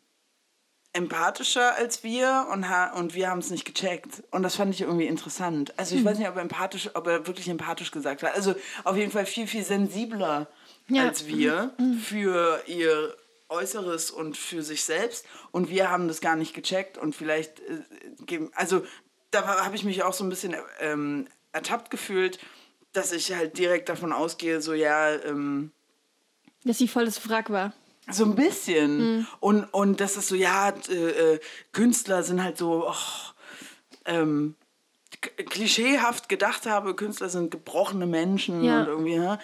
empathischer als wir und, ha und wir haben es nicht gecheckt. Und das fand ich irgendwie interessant. Also ich hm. weiß nicht, ob er, empathisch, ob er wirklich empathisch gesagt hat. Also auf jeden Fall viel, viel sensibler ja. als wir mhm. für ihr Äußeres und für sich selbst. Und wir haben das gar nicht gecheckt und vielleicht, äh, also da habe ich mich auch so ein bisschen ähm, ertappt gefühlt, dass ich halt direkt davon ausgehe, so ja. Ähm, dass sie volles Wrack war. So ein bisschen. Mhm. Und, und das ist so, ja, äh, äh, Künstler sind halt so, oh, ähm, klischeehaft gedacht habe, Künstler sind gebrochene Menschen ja. und irgendwie, ja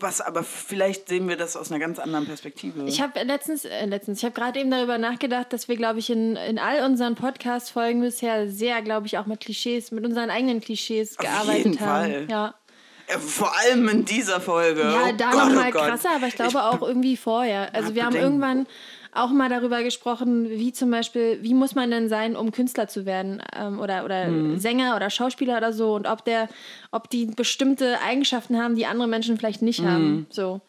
was aber vielleicht sehen wir das aus einer ganz anderen Perspektive. Ich habe letztens, äh, letztens, ich habe gerade eben darüber nachgedacht, dass wir, glaube ich, in, in all unseren Podcast-Folgen bisher sehr, glaube ich, auch mit Klischees, mit unseren eigenen Klischees Auf gearbeitet jeden haben. Fall. Ja. Ja. Vor allem in dieser Folge. Ja, oh da nochmal oh krasser, aber ich glaube ich auch irgendwie vorher. Also wir haben irgendwann auch mal darüber gesprochen, wie zum Beispiel, wie muss man denn sein, um Künstler zu werden ähm, oder, oder mhm. Sänger oder Schauspieler oder so und ob der, ob die bestimmte Eigenschaften haben, die andere Menschen vielleicht nicht mhm. haben. So.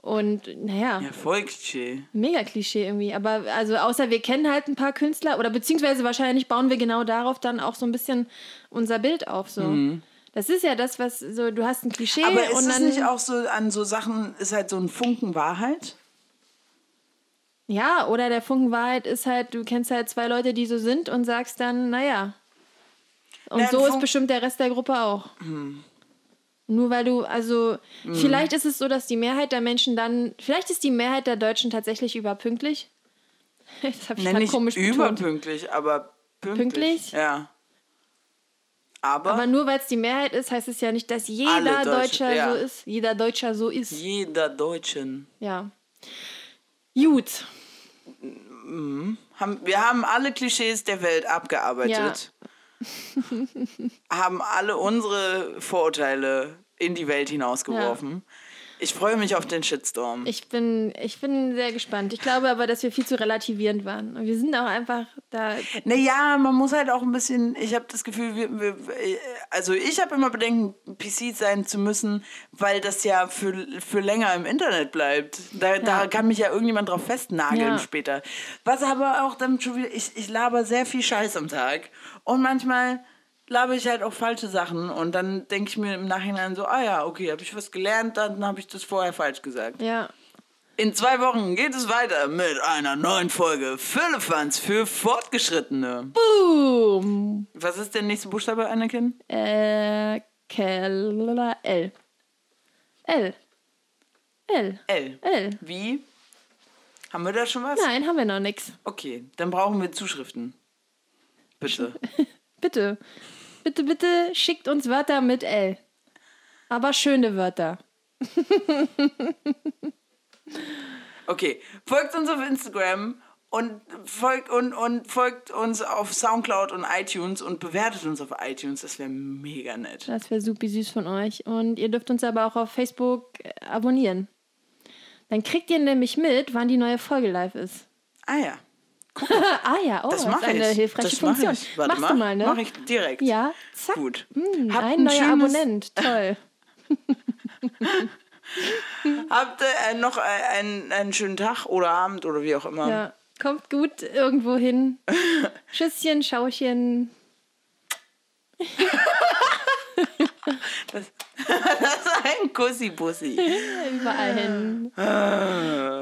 Und naja. Ja, voll Klischee. Mega Klischee irgendwie. Aber also außer wir kennen halt ein paar Künstler oder beziehungsweise wahrscheinlich bauen wir genau darauf dann auch so ein bisschen unser Bild auf. So. Mhm. Das ist ja das, was so, du hast ein Klischee. Aber ist und dann, es nicht auch so an so Sachen, ist halt so ein Funken Wahrheit? Ja, oder der Funken Wahrheit ist halt, du kennst halt zwei Leute, die so sind und sagst dann, naja. Und Na, so ist bestimmt der Rest der Gruppe auch. Hm. Nur weil du, also, hm. vielleicht ist es so, dass die Mehrheit der Menschen dann, vielleicht ist die Mehrheit der Deutschen tatsächlich überpünktlich. Das habe ich Nenn komisch überpünktlich, betont. aber pünktlich. Pünktlich? Ja. Aber, aber nur weil es die Mehrheit ist, heißt es ja nicht, dass jeder Deutscher ja. so ist. Jeder Deutscher so ist. Jeder Deutschen. Ja. Gut. Mhm. wir haben alle Klischees der Welt abgearbeitet. Ja. haben alle unsere Vorurteile in die Welt hinausgeworfen. Ja. Ich freue mich auf den Shitstorm. Ich bin, ich bin sehr gespannt. Ich glaube aber, dass wir viel zu relativierend waren. Und wir sind auch einfach da. Naja, man muss halt auch ein bisschen, ich habe das Gefühl, wir, wir, also ich habe immer Bedenken, PC sein zu müssen, weil das ja für, für länger im Internet bleibt. Da, ja. da kann mich ja irgendjemand drauf festnageln ja. später. Was aber auch dann schon wieder, ich, ich laber sehr viel Scheiß am Tag. Und manchmal labe ich halt auch falsche Sachen und dann denke ich mir im Nachhinein so, ah ja, okay, habe ich was gelernt, dann habe ich das vorher falsch gesagt. Ja. In zwei Wochen geht es weiter mit einer neuen Folge Füllefanz für Fortgeschrittene. Boom! Was ist der nächste Buchstabe, Anakin? Äh, L. L. L. L. L. Wie? Haben wir da schon was? Nein, haben wir noch nichts. Okay, dann brauchen wir Zuschriften. Bitte. Bitte. Bitte, bitte schickt uns Wörter mit L. Aber schöne Wörter. okay, folgt uns auf Instagram und folgt, und, und folgt uns auf Soundcloud und iTunes und bewertet uns auf iTunes. Das wäre mega nett. Das wäre super süß von euch. Und ihr dürft uns aber auch auf Facebook äh, abonnieren. Dann kriegt ihr nämlich mit, wann die neue Folge live ist. Ah ja ah ja, oh, das, das ist eine ich. hilfreiche das Funktion. Ich. Warte Machst mal. du mal, ne? Mach ich direkt. Ja, zack. Gut. Hm, ein neuer schönes... Abonnent, toll. Habt ihr äh, noch äh, einen, einen schönen Tag oder Abend oder wie auch immer. Ja, kommt gut irgendwo hin. Tschüsschen, Schauchen. das, das ist ein Kussi-Bussi. Überall hin. Ah.